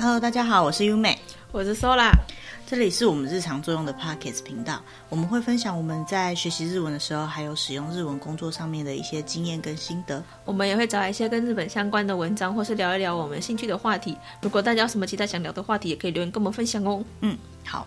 Hello，大家好，我是优美，我是 Sola，这里是我们日常作用的 Pockets 频道，我们会分享我们在学习日文的时候，还有使用日文工作上面的一些经验跟心得。我们也会找一些跟日本相关的文章，或是聊一聊我们兴趣的话题。如果大家有什么其他想聊的话题，也可以留言跟我们分享哦。嗯，好。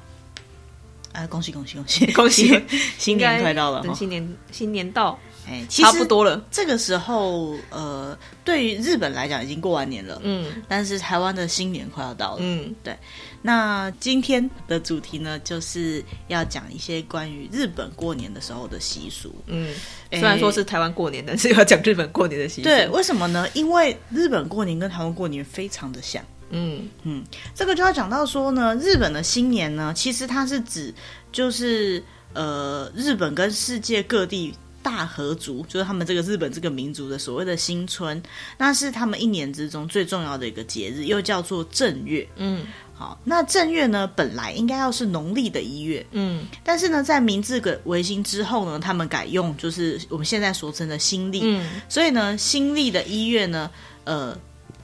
啊，恭喜恭喜恭喜恭喜！新年快到了，等新年新年到。哎，差不多了。这个时候，呃，对于日本来讲，已经过完年了。嗯，但是台湾的新年快要到了。嗯，对。那今天的主题呢，就是要讲一些关于日本过年的时候的习俗。嗯，虽然说是台湾过年，但是要讲日本过年的习俗。对，为什么呢？因为日本过年跟台湾过年非常的像。嗯嗯，这个就要讲到说呢，日本的新年呢，其实它是指就是呃，日本跟世界各地。大和族就是他们这个日本这个民族的所谓的新春，那是他们一年之中最重要的一个节日，又叫做正月。嗯，好，那正月呢，本来应该要是农历的一月。嗯，但是呢，在明治的维新之后呢，他们改用就是我们现在所称的新历。嗯，所以呢，新历的一月呢，呃，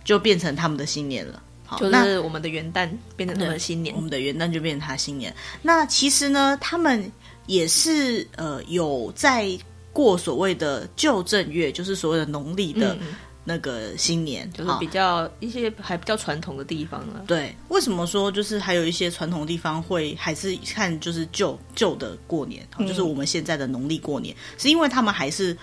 就变成他们的新年了。好，就是我们的元旦变成他们的新年，我们的元旦就变成他新年。那其实呢，他们也是呃有在。过所谓的旧正月，就是所谓的农历的那个新年，嗯、就是比较一些还比较传统的地方了。对，为什么说就是还有一些传统地方会还是看就是旧旧的过年，嗯、就是我们现在的农历过年，是因为他们还是。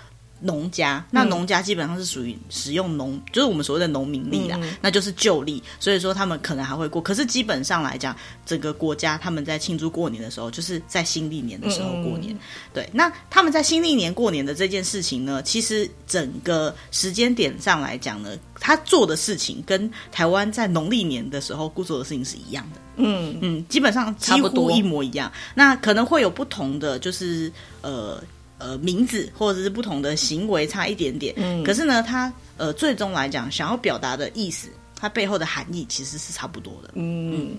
农家，那农家基本上是属于使用农，就是我们所谓的农民力啦，嗯、那就是旧历，所以说他们可能还会过。可是基本上来讲，整个国家他们在庆祝过年的时候，就是在新历年的时候过年。嗯、对，那他们在新历年过年的这件事情呢，其实整个时间点上来讲呢，他做的事情跟台湾在农历年的时候做的事情是一样的。嗯嗯，基本上几乎一模一样。那可能会有不同的，就是呃。呃，名字或者是不同的行为差一点点，嗯，可是呢，它呃，最终来讲，想要表达的意思，它背后的含义其实是差不多的，嗯，嗯，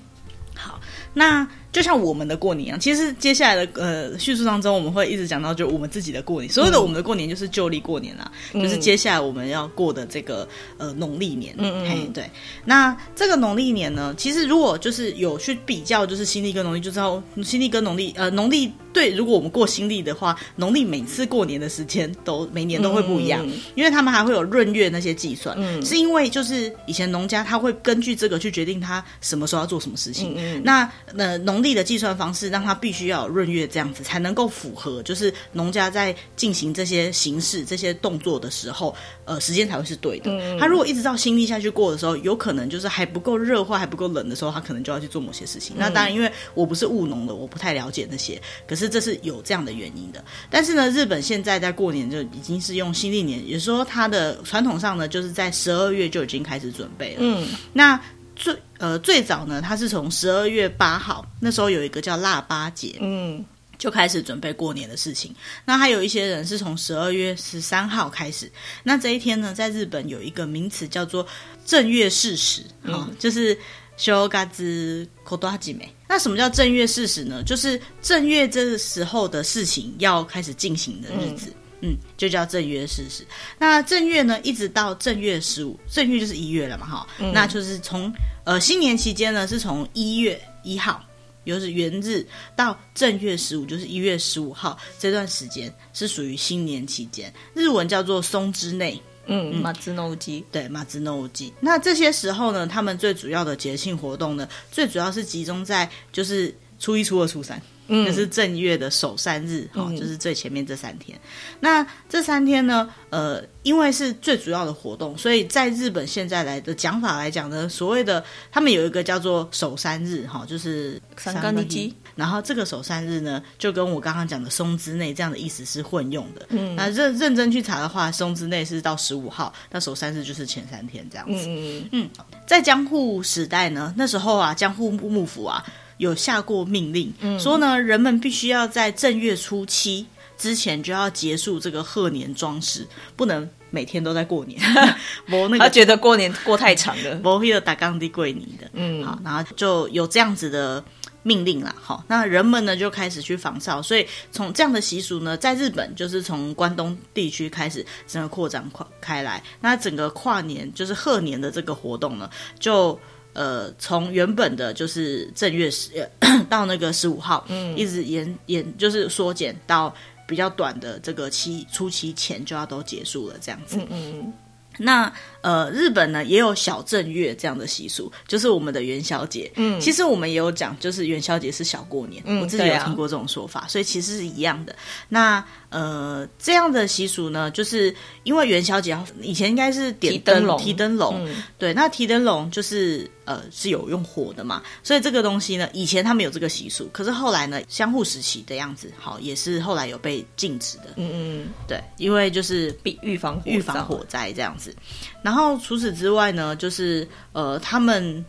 好，那。就像我们的过年一样，其实接下来的呃叙述当中，我们会一直讲到就我们自己的过年。所有的我们的过年就是旧历过年啦，嗯、就是接下来我们要过的这个呃农历年。嗯嗯，嘿，对。那这个农历年呢，其实如果就是有去比较，就是新历跟农历，就知道新历跟农历呃农历对，如果我们过新历的话，农历每次过年的时间都每年都会不一样，嗯、因为他们还会有闰月那些计算。嗯，是因为就是以前农家他会根据这个去决定他什么时候要做什么事情。那呃农。的计算方式让他必须要有闰月这样子才能够符合，就是农家在进行这些形式、这些动作的时候，呃，时间才会是对的。嗯、他如果一直到新历下去过的时候，有可能就是还不够热或还不够冷的时候，他可能就要去做某些事情。嗯、那当然，因为我不是务农的，我不太了解那些，可是这是有这样的原因的。但是呢，日本现在在过年就已经是用新历年，也就是说它的传统上呢，就是在十二月就已经开始准备了。嗯，那。最呃最早呢，他是从十二月八号那时候有一个叫腊八节，嗯，就开始准备过年的事情。那还有一些人是从十二月十三号开始。那这一天呢，在日本有一个名词叫做正月四十，哈、嗯哦，就是修嘎子口多哈吉美。那什么叫正月四十呢？就是正月这个时候的事情要开始进行的日子。嗯嗯，就叫正月四十。那正月呢，一直到正月十五，正月就是一月了嘛，哈、嗯。那就是从呃新年期间呢，是从一月一号，也就是元日，到正月十五，就是一月十五号这段时间是属于新年期间，日文叫做松之内。嗯，马兹诺乌基，对，马兹诺乌基。那这些时候呢，他们最主要的节庆活动呢，最主要是集中在就是初一、初二、初三。嗯，就是正月的首三日，哈、嗯哦，就是最前面这三天。那这三天呢，呃，因为是最主要的活动，所以在日本现在来的讲法来讲呢，所谓的他们有一个叫做首三日，哈、哦，就是三个日。然后这个首三日呢，就跟我刚刚讲的松之内这样的意思是混用的。嗯，那认认真去查的话，松之内是到十五号，那首三日就是前三天这样子。嗯嗯嗯。在江户时代呢，那时候啊，江户幕府啊。有下过命令，嗯、说呢，人们必须要在正月初七之前就要结束这个贺年装饰，不能每天都在过年。那个、他觉得过年过太长了，不会有打钢的过年的。嗯，好，然后就有这样子的命令了。好，那人们呢就开始去仿照，所以从这样的习俗呢，在日本就是从关东地区开始整个扩展开开来。那整个跨年就是贺年的这个活动呢，就。呃，从原本的就是正月十呃 到那个十五号，嗯，一直延延就是缩减到比较短的这个期初期前就要都结束了这样子，嗯嗯嗯。那呃，日本呢也有小正月这样的习俗，就是我们的元宵节。嗯，其实我们也有讲，就是元宵节是小过年，嗯，我自己有听过这种说法，啊、所以其实是一样的。那呃，这样的习俗呢，就是因为元宵节以前应该是点灯笼，提灯笼，嗯、对，那提灯笼就是呃是有用火的嘛，所以这个东西呢，以前他们有这个习俗，可是后来呢，相互时期的样子，好，也是后来有被禁止的。嗯嗯，对，因为就是避预防预防火灾这样子。然后除此之外呢，就是呃，他们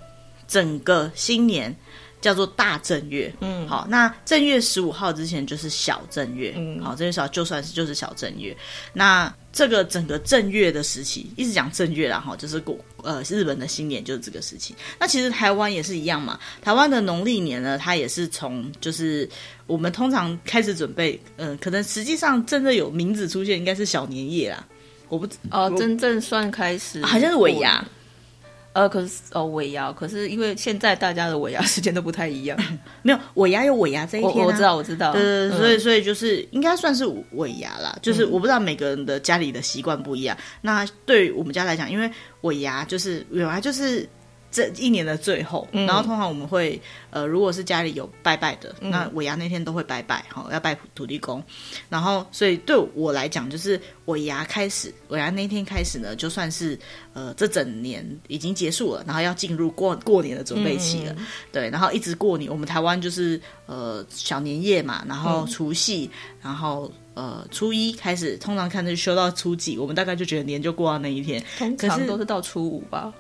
整个新年。叫做大正月，嗯，好，那正月十五号之前就是小正月，嗯，好，正月十五号就算是就是小正月。那这个整个正月的时期，一直讲正月啦，哈，就是过呃日本的新年就是这个时期。那其实台湾也是一样嘛，台湾的农历年呢，它也是从就是我们通常开始准备，嗯、呃，可能实际上真的有名字出现，应该是小年夜啦，我不哦，真正算开始好像是尾牙。呃，可是哦，尾牙，可是因为现在大家的尾牙时间都不太一样，没有尾牙有尾牙这一天、啊我，我知道，我知道，对对对，所以所以就是应该算是尾牙啦，嗯、就是我不知道每个人的家里的习惯不一样。那对于我们家来讲，因为尾牙就是尾牙就是。这一年的最后，然后通常我们会，呃，如果是家里有拜拜的，嗯、那尾牙那天都会拜拜，好，要拜土地公。然后，所以对我来讲，就是尾牙开始，尾牙那天开始呢，就算是呃，这整年已经结束了，然后要进入过过年的准备期了。嗯、对，然后一直过年，我们台湾就是呃小年夜嘛，然后除夕，嗯、然后呃初一开始，通常看着休到初几，我们大概就觉得年就过到那一天，通常都是到初五吧。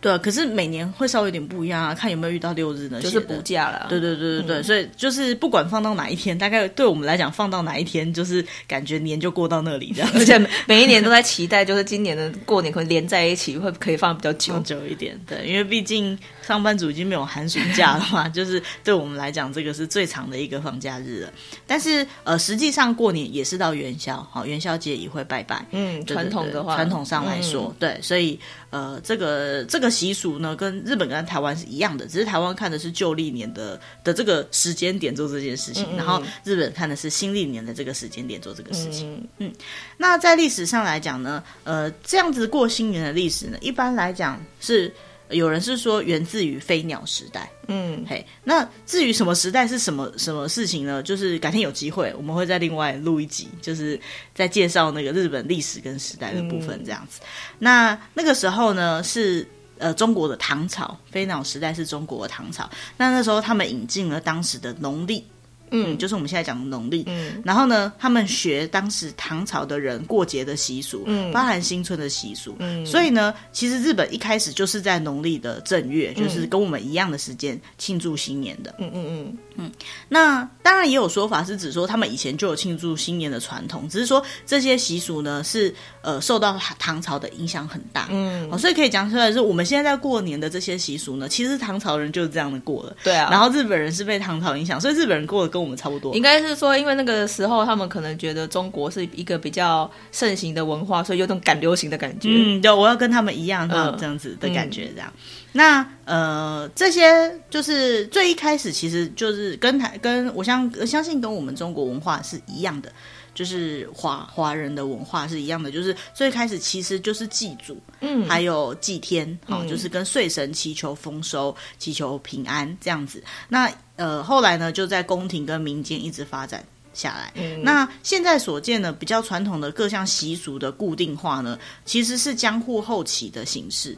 对，可是每年会稍微有点不一样啊，看有没有遇到六日呢？就是补假了。对对对对对，嗯、所以就是不管放到哪一天，大概对我们来讲，放到哪一天，就是感觉年就过到那里这样。而且每一年都在期待，就是今年的过年可能连在一起，会可以放比较久久一点。对，因为毕竟上班族已经没有寒暑假了嘛，就是对我们来讲，这个是最长的一个放假日了。但是呃，实际上过年也是到元宵，好，元宵节也会拜拜。嗯，传统的话，传统上来说，嗯、对，所以呃，这个这个。习俗呢，跟日本跟台湾是一样的，只是台湾看的是旧历年的的这个时间点做这件事情，嗯嗯，然后日本看的是新历年的这个时间点做这个事情。嗯，嗯，那在历史上来讲呢，呃，这样子过新年的历史呢，一般来讲是。有人是说源自于飞鸟时代，嗯，嘿，那至于什么时代是什么什么事情呢？就是改天有机会，我们会再另外录一集，就是在介绍那个日本历史跟时代的部分这样子。嗯、那那个时候呢，是呃中国的唐朝，飞鸟时代是中国的唐朝。那那时候他们引进了当时的农历。嗯，就是我们现在讲的农历。嗯，然后呢，他们学当时唐朝的人过节的习俗，嗯，包含新春的习俗。嗯，所以呢，其实日本一开始就是在农历的正月，嗯、就是跟我们一样的时间庆祝新年的。嗯嗯嗯嗯。那当然也有说法是指说，他们以前就有庆祝新年的传统，只是说这些习俗呢是呃受到唐朝的影响很大。嗯，哦，所以可以讲出来是，我们现在在过年的这些习俗呢，其实唐朝人就是这样的过了。对啊。然后日本人是被唐朝影响，所以日本人过得跟我们差不多，应该是说，因为那个时候他们可能觉得中国是一个比较盛行的文化，所以有种赶流行的感觉。嗯，对，我要跟他们一样，这样子的感觉，这样。嗯、那呃，这些就是最一开始，其实就是跟台跟我相相信跟我们中国文化是一样的。就是华华人的文化是一样的，就是最开始其实就是祭祖，嗯，还有祭天，好、嗯，就是跟岁神祈求丰收、祈求平安这样子。那呃，后来呢，就在宫廷跟民间一直发展下来。嗯，那现在所见的比较传统的各项习俗的固定化呢，其实是江户后期的形式。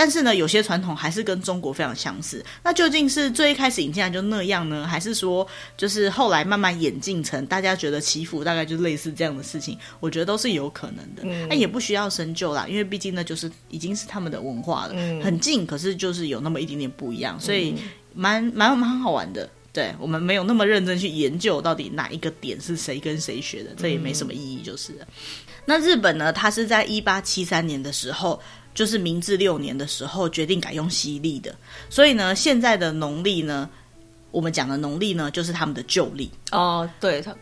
但是呢，有些传统还是跟中国非常相似。那究竟是最一开始引进来就那样呢，还是说就是后来慢慢演进成大家觉得祈福大概就类似这样的事情？我觉得都是有可能的。那、嗯、也不需要深究啦，因为毕竟呢，就是已经是他们的文化了，嗯、很近，可是就是有那么一点点不一样，所以蛮蛮蛮好玩的。对，我们没有那么认真去研究到底哪一个点是谁跟谁学的，这也没什么意义，就是了。那日本呢，它是在一八七三年的时候。就是明治六年的时候决定改用西历的，所以呢，现在的农历呢，我们讲的农历呢，就是他们的旧历哦。对，他，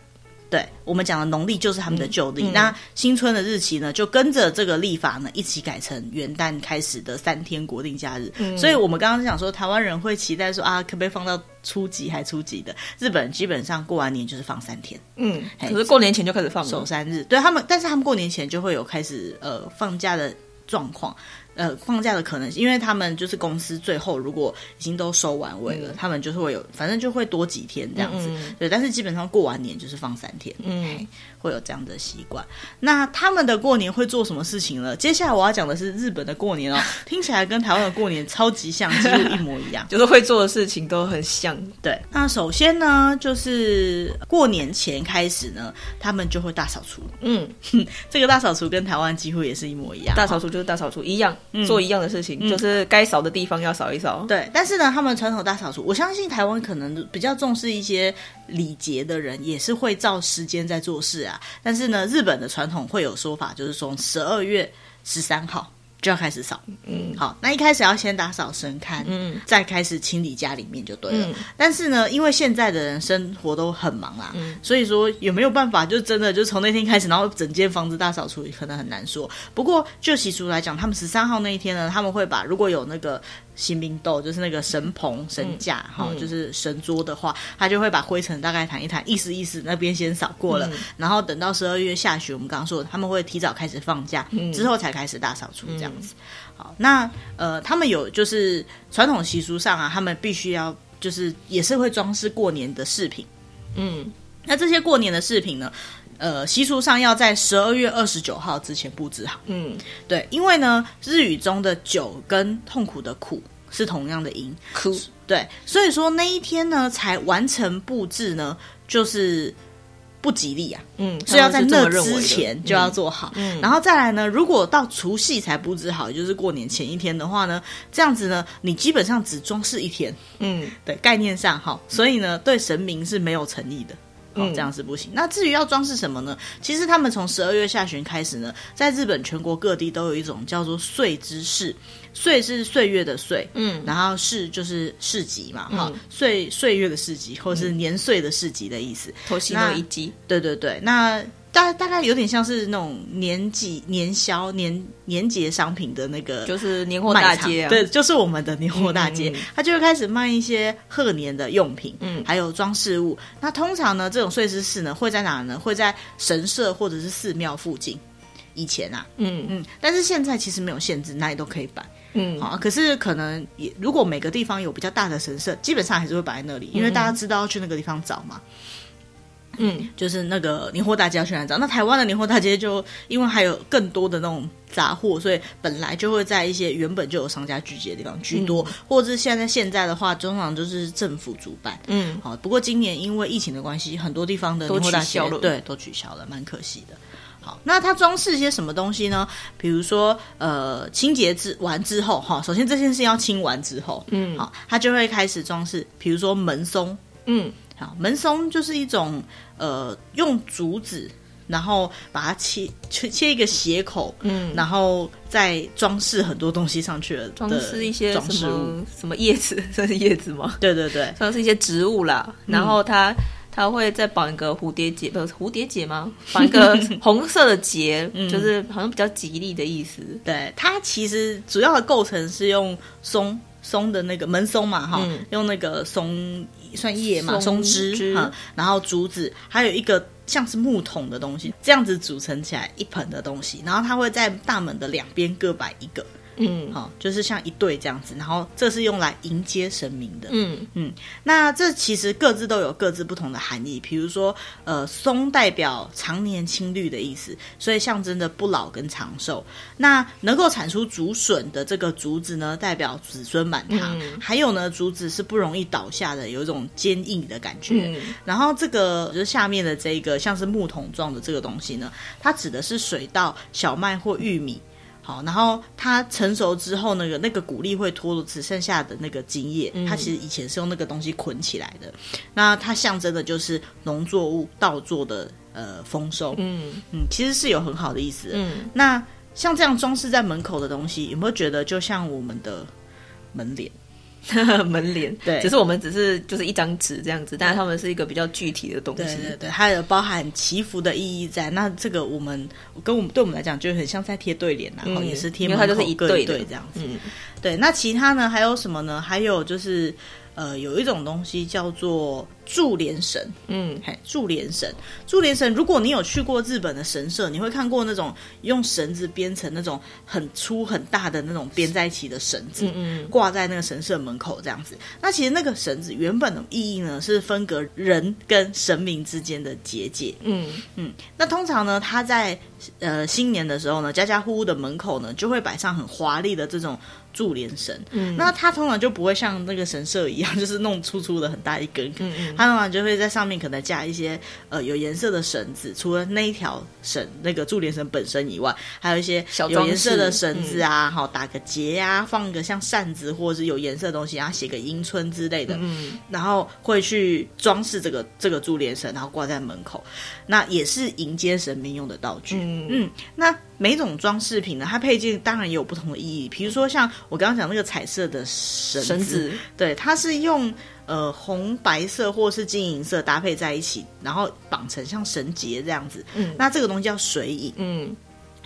对，我们讲的农历就是他们的旧历。嗯嗯、那新春的日期呢，就跟着这个历法呢一起改成元旦开始的三天国定假日。嗯、所以我们刚刚讲说，台湾人会期待说啊，可不可以放到初几还初几的？日本基本上过完年就是放三天。嗯，可是过年前就开始放守三日，对他们，但是他们过年前就会有开始呃放假的状况。呃，放假的可能性，因为他们就是公司最后如果已经都收完尾了，嗯、他们就是会有，反正就会多几天这样子。嗯、对，但是基本上过完年就是放三天，嗯，会有这样的习惯。那他们的过年会做什么事情呢？接下来我要讲的是日本的过年哦，听起来跟台湾的过年超级像，几乎一模一样，就是会做的事情都很像。对，那首先呢，就是过年前开始呢，他们就会大扫除。嗯，这个大扫除跟台湾几乎也是一模一样，大扫除就是大扫除一样。做一样的事情，嗯、就是该扫的地方要扫一扫。对，但是呢，他们传统大扫除，我相信台湾可能比较重视一些礼节的人，也是会照时间在做事啊。但是呢，日本的传统会有说法，就是从十二月十三号。就要开始扫，嗯，好，那一开始要先打扫神龛，嗯，再开始清理家里面就对了。嗯、但是呢，因为现在的人生活都很忙啊，嗯、所以说也没有办法，就真的就从那天开始，然后整间房子大扫除，可能很难说。不过就习俗来讲，他们十三号那一天呢，他们会把如果有那个。新兵斗就是那个神棚、神架，哈、嗯，就是神桌的话，他就会把灰尘大概弹一弹，意思意思，那边先扫过了，嗯、然后等到十二月下旬，我们刚刚说他们会提早开始放假，嗯、之后才开始大扫除这样子。嗯、好，那呃，他们有就是传统习俗上啊，他们必须要就是也是会装饰过年的饰品，嗯，那这些过年的饰品呢？呃，习俗上要在十二月二十九号之前布置好。嗯，对，因为呢，日语中的“九”跟痛苦的“苦”是同样的音，苦。对，所以说那一天呢，才完成布置呢，就是不吉利啊。嗯，所以要在那之前就要做好。嗯，然后再来呢，如果到除夕才布置好，也就是过年前一天的话呢，这样子呢，你基本上只装饰一天。嗯，对，概念上哈，所以呢，对神明是没有诚意的。哦，这样是不行。那至于要装饰什么呢？其实他们从十二月下旬开始呢，在日本全国各地都有一种叫做岁之市，岁是岁月的岁，嗯，然后市就是市集嘛，哈、嗯，岁岁月的市集，或者是年岁的市集的意思。头西那一集，对对对，那。大大概有点像是那种年季年宵年年节商品的那个，就是年货大街啊，对，就是我们的年货大街，他、嗯、就会开始卖一些贺年的用品，嗯，还有装饰物。那通常呢，这种碎石市呢会在哪呢？会在神社或者是寺庙附近。以前啊，嗯嗯，但是现在其实没有限制，哪里都可以摆，嗯，好。可是可能也如果每个地方有比较大的神社，基本上还是会摆在那里，因为大家知道要去那个地方找嘛。嗯，就是那个年货大街要去哪找？那台湾的年货大街就因为还有更多的那种杂货，所以本来就会在一些原本就有商家聚集的地方居多，嗯、或者是现在现在的话，通常就是政府主办。嗯，好。不过今年因为疫情的关系，很多地方的年货大街都对都取消了，蛮可惜的。好，那它装饰一些什么东西呢？比如说，呃，清洁之完之后，哈，首先这件事要清完之后，嗯，好，它就会开始装饰，比如说门松，嗯。好，门松就是一种呃，用竹子，然后把它切切切一个斜口，嗯，然后再装饰很多东西上去了，装饰一些什么什么叶子，这是叶子吗？对对对，装饰一些植物啦。然后它它、嗯、会再绑一个蝴蝶结，不是蝴蝶结吗？绑一个红色的结，嗯、就是好像比较吉利的意思。对，它其实主要的构成是用松。松的那个门松嘛，哈、嗯，用那个松算叶嘛，松枝哈，然后竹子，还有一个像是木桶的东西，这样子组成起来一盆的东西，然后它会在大门的两边各摆一个。嗯，好，就是像一对这样子，然后这是用来迎接神明的。嗯嗯，那这其实各自都有各自不同的含义。比如说，呃，松代表常年青绿的意思，所以象征着不老跟长寿。那能够产出竹笋的这个竹子呢，代表子孙满堂。嗯、还有呢，竹子是不容易倒下的，有一种坚硬的感觉。嗯、然后这个就是下面的这个像是木桶状的这个东西呢，它指的是水稻、小麦或玉米。好，然后它成熟之后，那个那个谷粒会脱落，只剩下的那个茎叶，嗯、它其实以前是用那个东西捆起来的。那它象征的就是农作物稻作的呃丰收。嗯嗯，其实是有很好的意思的。嗯，那像这样装饰在门口的东西，有没有觉得就像我们的门帘？门帘，对，只是我们只是就是一张纸这样子，但是他们是一个比较具体的东西，对对对，它有包含祈福的意义在。那这个我们跟我们对我们来讲就很像在贴对联，然后也是贴，因为它就是一对对这样子。嗯，对。那其他呢？还有什么呢？还有就是。呃，有一种东西叫做注连神，嗯，嘿，注连绳，注连神。如果你有去过日本的神社，你会看过那种用绳子编成那种很粗很大的那种编在一起的绳子，嗯嗯，挂在那个神社门口这样子。那其实那个绳子原本的意义呢，是分隔人跟神明之间的结界，嗯嗯。那通常呢，他在呃新年的时候呢，家家户户的门口呢，就会摆上很华丽的这种。柱连绳，嗯，那它通常就不会像那个神社一样，就是弄粗粗的很大一根，嗯嗯，它通常就会在上面可能加一些呃有颜色的绳子，除了那一条绳那个注连绳本身以外，还有一些有颜色的绳子啊，好、嗯、打个结啊，放个像扇子或者是有颜色的东西，然后写个迎春之类的，嗯，然后会去装饰这个这个注连绳，然后挂在门口，那也是迎接神明用的道具，嗯。嗯，那。每种装饰品呢，它配件当然也有不同的意义。比如说像我刚刚讲那个彩色的绳子，绳子对，它是用呃红白色或是金银色搭配在一起，然后绑成像绳结这样子。嗯，那这个东西叫水影。嗯，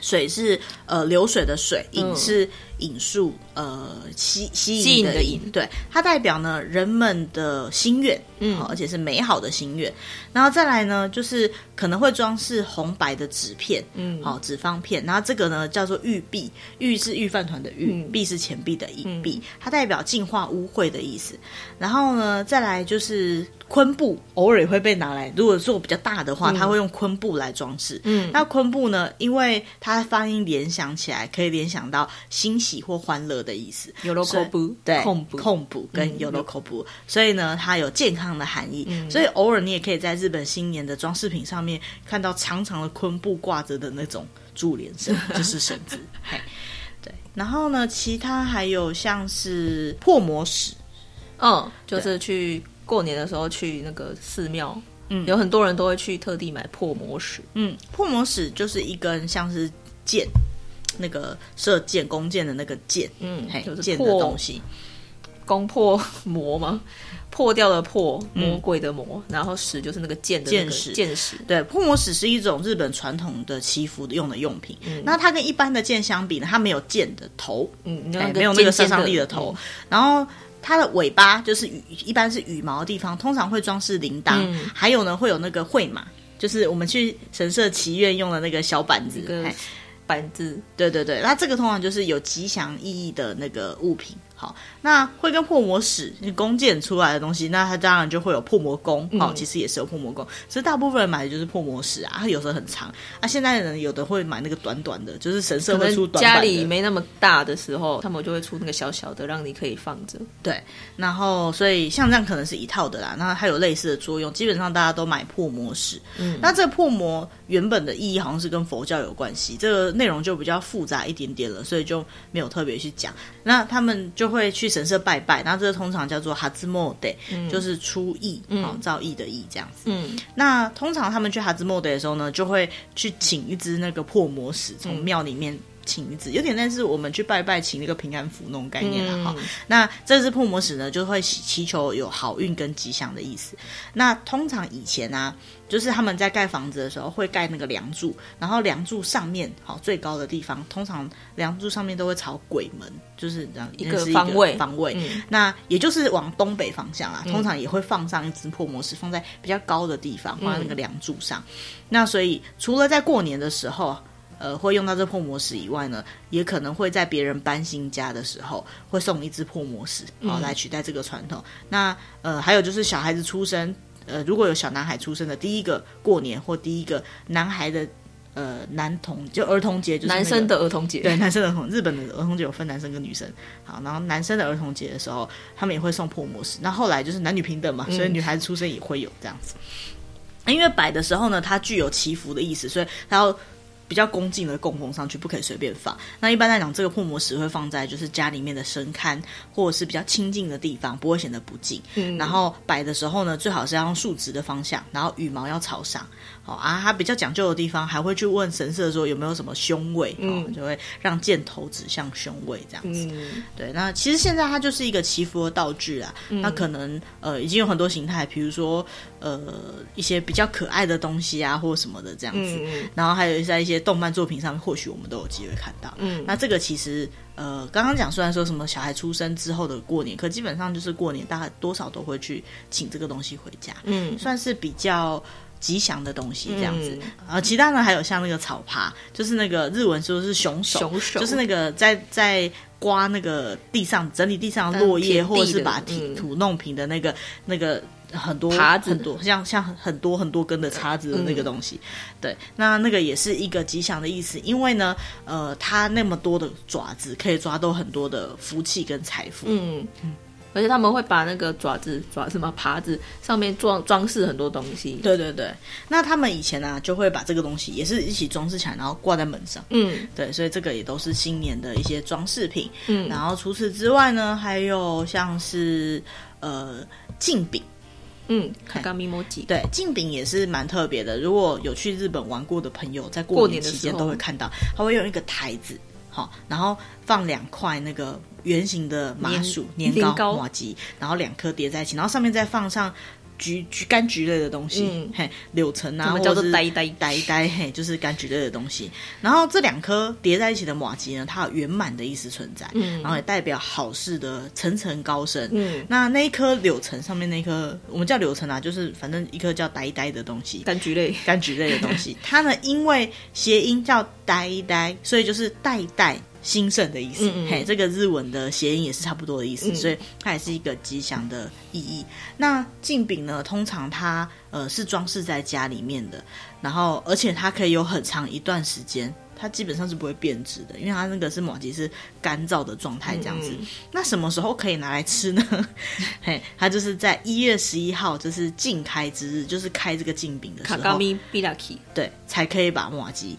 水是呃流水的水，影是。引数，呃，吸吸引的引，对，它代表呢人们的心愿，嗯，而且是美好的心愿。然后再来呢，就是可能会装饰红白的纸片，嗯，好纸方片。然后这个呢叫做玉币，玉是玉饭团的玉，币、嗯、是钱币的银币，它代表净化污秽的意思。然后呢，再来就是昆布，偶尔也会被拿来，如果做比较大的话，它会用昆布来装饰。嗯，那昆布呢，因为它发音联想起来，可以联想到欣喜。喜或欢乐的意思，有乐口对，控控补跟有乐口补，所以呢，它有健康的含义。嗯、所以偶尔你也可以在日本新年的装饰品上面看到长长的昆布挂着的那种柱连绳，就是绳子。嘿，对。然后呢，其他还有像是破魔石，嗯，就是去过年的时候去那个寺庙，嗯，有很多人都会去特地买破魔石。嗯，破魔石就是一根像是剑。那个射箭、弓箭的那个箭，嗯，嘿，就是箭的东西，攻破魔吗？破掉的破，魔鬼的魔，嗯、然后石就是那个箭的箭矢，箭矢。对，破魔石是一种日本传统的祈福用的用品。嗯，那它跟一般的箭相比呢，它没有箭的头，嗯，没有那个杀伤力的头。然后它的尾巴就是羽，一般是羽毛的地方，通常会装饰铃铛，嗯、还有呢会有那个会马，就是我们去神社祈愿用的那个小板子。板子，对对对，那这个通常就是有吉祥意义的那个物品。好，那会跟破魔石弓箭出来的东西，那它当然就会有破魔弓。好、嗯，其实也是有破魔弓，其实大部分人买的就是破魔石啊，它有时候很长。啊，现在的人有的会买那个短短的，就是神社会出短。家里没那么大的时候，他们就会出那个小小的，让你可以放着。对，然后所以像这样可能是一套的啦。那它有类似的作用，基本上大家都买破魔石。嗯，那这个破魔原本的意义好像是跟佛教有关系，这个内容就比较复杂一点点了，所以就没有特别去讲。那他们就会去神社拜拜，然后这个通常叫做哈兹莫德，就是初役，哦，造诣的意这样子。嗯，那通常他们去哈兹莫德的时候呢，就会去请一只那个破魔石，从庙里面。请一支，有点类似我们去拜拜请那个平安符那种概念了哈。嗯、那这只破魔石呢，就会祈求有好运跟吉祥的意思。那通常以前啊，就是他们在盖房子的时候会盖那个梁柱，然后梁柱上面好最高的地方，通常梁柱上面都会朝鬼门，就是这样一个方位方位。嗯、那也就是往东北方向啊，通常也会放上一只破魔石，放在比较高的地方，放在那个梁柱上。嗯、那所以除了在过年的时候。呃，会用到这破魔石以外呢，也可能会在别人搬新家的时候，会送一只破魔石，好、嗯、来取代这个传统。那呃，还有就是小孩子出生，呃，如果有小男孩出生的第一个过年或第一个男孩的呃男童，就儿童节，就是、那个、男生的儿童节，对，男生的儿童，日本的儿童节有分男生跟女生。好，然后男生的儿童节的时候，他们也会送破魔石。那后来就是男女平等嘛，所以女孩子出生也会有这样子。嗯、因为摆的时候呢，它具有祈福的意思，所以它要。比较恭敬的供奉上去，不可以随便放。那一般来讲，这个破魔石会放在就是家里面的神龛或者是比较清净的地方，不会显得不敬。嗯，然后摆的时候呢，最好是要用竖直的方向，然后羽毛要朝上。好啊，它比较讲究的地方，还会去问神社说有没有什么凶位，嗯，就会让箭头指向凶位这样子。嗯，对。那其实现在它就是一个祈福的道具啊。嗯，那可能呃已经有很多形态，比如说呃一些比较可爱的东西啊，或什么的这样子。嗯，然后还有在一些。动漫作品上面，或许我们都有机会看到。嗯，那这个其实，呃，刚刚讲虽然说什么小孩出生之后的过年，可基本上就是过年，大概多少都会去请这个东西回家。嗯，算是比较吉祥的东西这样子。啊、嗯，其他呢还有像那个草耙，就是那个日文说是熊手，熊手就是那个在在刮那个地上整理地上的落叶，或者是把地土弄平的那个、嗯、那个。很多耙子，很多像像很多很多根的叉子的那个东西，嗯、对，那那个也是一个吉祥的意思，因为呢，呃，它那么多的爪子可以抓到很多的福气跟财富，嗯。嗯，而且他们会把那个爪子爪什么耙子上面装装饰很多东西，对对对，那他们以前呢、啊、就会把这个东西也是一起装饰起来，然后挂在门上，嗯，对，所以这个也都是新年的一些装饰品，嗯，然后除此之外呢，还有像是呃镜饼。嗯，卡卡米摩吉对，镜饼也是蛮特别的。如果有去日本玩过的朋友，在过年期间都会看到，它会用一个台子，好，然后放两块那个圆形的麻薯年糕麻吉，然后两颗叠在一起，然后上面再放上。橘橘柑橘类的东西，嗯、嘿，柳橙啊，叫做呆呆呆呆，嘿，就是柑橘类的东西。然后这两颗叠在一起的马吉呢，它有圆满的意思存在，嗯，然后也代表好事的层层高升。嗯，那那一颗柳橙上面那颗，我们叫柳橙啊，就是反正一颗叫呆呆的东西，柑橘类柑橘类的东西。它呢，因为谐音叫呆呆，所以就是代代。兴盛的意思，嗯嗯嘿，这个日文的谐音也是差不多的意思，嗯、所以它也是一个吉祥的意义。那镜饼呢，通常它呃是装饰在家里面的，然后而且它可以有很长一段时间，它基本上是不会变质的，因为它那个是马吉是干燥的状态这样子。那什么时候可以拿来吃呢？嘿，它就是在一月十一号，就是镜开之日，就是开这个镜饼的时候，对，才可以把麻糬。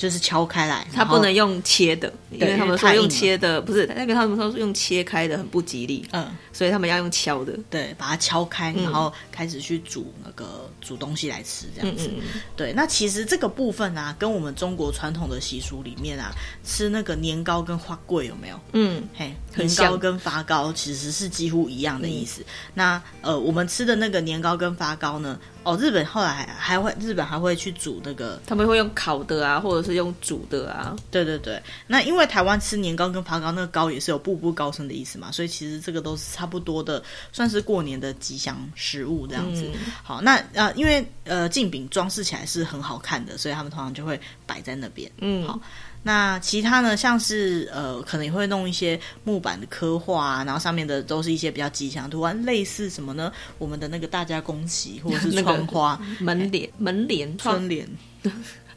就是敲开来，它不能用切的，因为他们说用切的不是那个，他们说用切开的很不吉利，嗯，所以他们要用敲的，对，把它敲开，然后开始去煮那个煮东西来吃，这样子，对。那其实这个部分啊，跟我们中国传统的习俗里面啊，吃那个年糕跟花桂有没有？嗯，嘿，年糕跟发糕其实是几乎一样的意思。那呃，我们吃的那个年糕跟发糕呢？哦，日本后来还会，日本还会去煮那个，他们会用烤的啊，或者是用煮的啊。对对对，那因为台湾吃年糕跟发糕，那个糕也是有步步高升的意思嘛，所以其实这个都是差不多的，算是过年的吉祥食物这样子。嗯、好，那呃，因为呃，镜饼装饰起来是很好看的，所以他们通常就会摆在那边。嗯，好。那其他呢，像是呃，可能也会弄一些木板的刻画啊，然后上面的都是一些比较吉祥图案，类似什么呢？我们的那个大家恭喜，或者是 窗花、门帘、门帘、春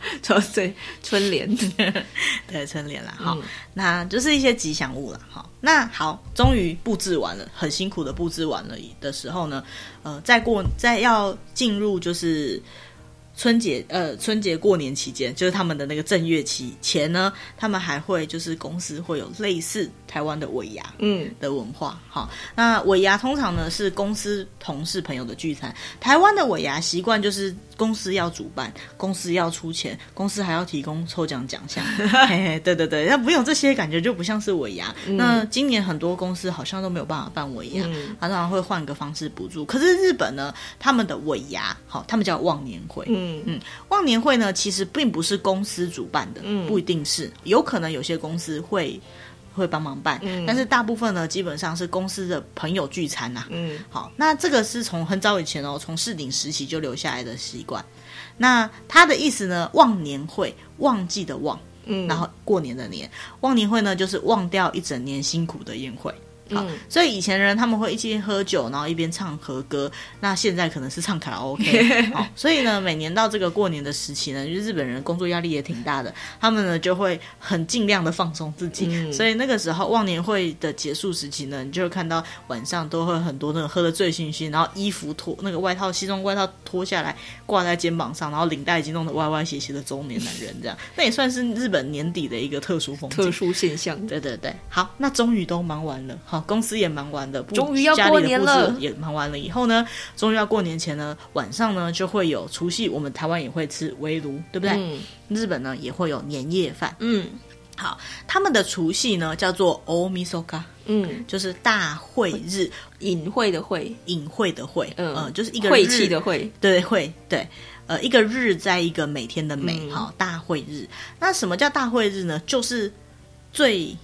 联，对，春联，对，春联啦。好，嗯、那就是一些吉祥物了。好，那好，终于布置完了，很辛苦的布置完了的时候呢，呃，再过再要进入就是。春节呃，春节过年期间，就是他们的那个正月期前呢，他们还会就是公司会有类似台湾的尾牙嗯的文化。好、嗯，那尾牙通常呢是公司同事朋友的聚餐。台湾的尾牙习惯就是公司要主办，公司要出钱，公司还要提供抽奖奖项。嘿嘿，对对对，那不用这些，感觉就不像是尾牙。嗯、那今年很多公司好像都没有办法办尾牙，嗯、他当然会换个方式补助。可是日本呢，他们的尾牙好，他们叫忘年会。嗯嗯嗯，忘年会呢，其实并不是公司主办的，嗯，不一定是，有可能有些公司会会帮忙办，嗯，但是大部分呢，基本上是公司的朋友聚餐呐，嗯，好，那这个是从很早以前哦，从市顶时期就留下来的习惯。那他的意思呢，忘年会，忘记的忘，嗯，然后过年的年，忘年会呢，就是忘掉一整年辛苦的宴会。好，嗯、所以以前人他们会一边喝酒，然后一边唱和歌。那现在可能是唱卡拉 OK。好，所以呢，每年到这个过年的时期呢，就是日本人工作压力也挺大的，他们呢就会很尽量的放松自己。嗯、所以那个时候忘年会的结束时期呢，你就会看到晚上都会很多那种喝的醉醺醺，然后衣服脱那个外套西装外套脱下来挂在肩膀上，然后领带已经弄得歪歪斜斜的中年男人这样。那也算是日本年底的一个特殊风景、特殊现象。对对对，好，那终于都忙完了。好，公司也忙完了，终于要过年了，也忙完了以后呢，终于要过年前呢，晚上呢就会有除夕，我们台湾也会吃围炉，对不对？嗯、日本呢也会有年夜饭。嗯，好，他们的除夕呢叫做大晦日，嗯，就是大会日，隐晦的晦，隐晦的晦，嗯、呃，就是一个晦气的晦，对晦，对，呃，一个日在一个每天的每，好、嗯，大会日。那什么叫大会日呢？就是最。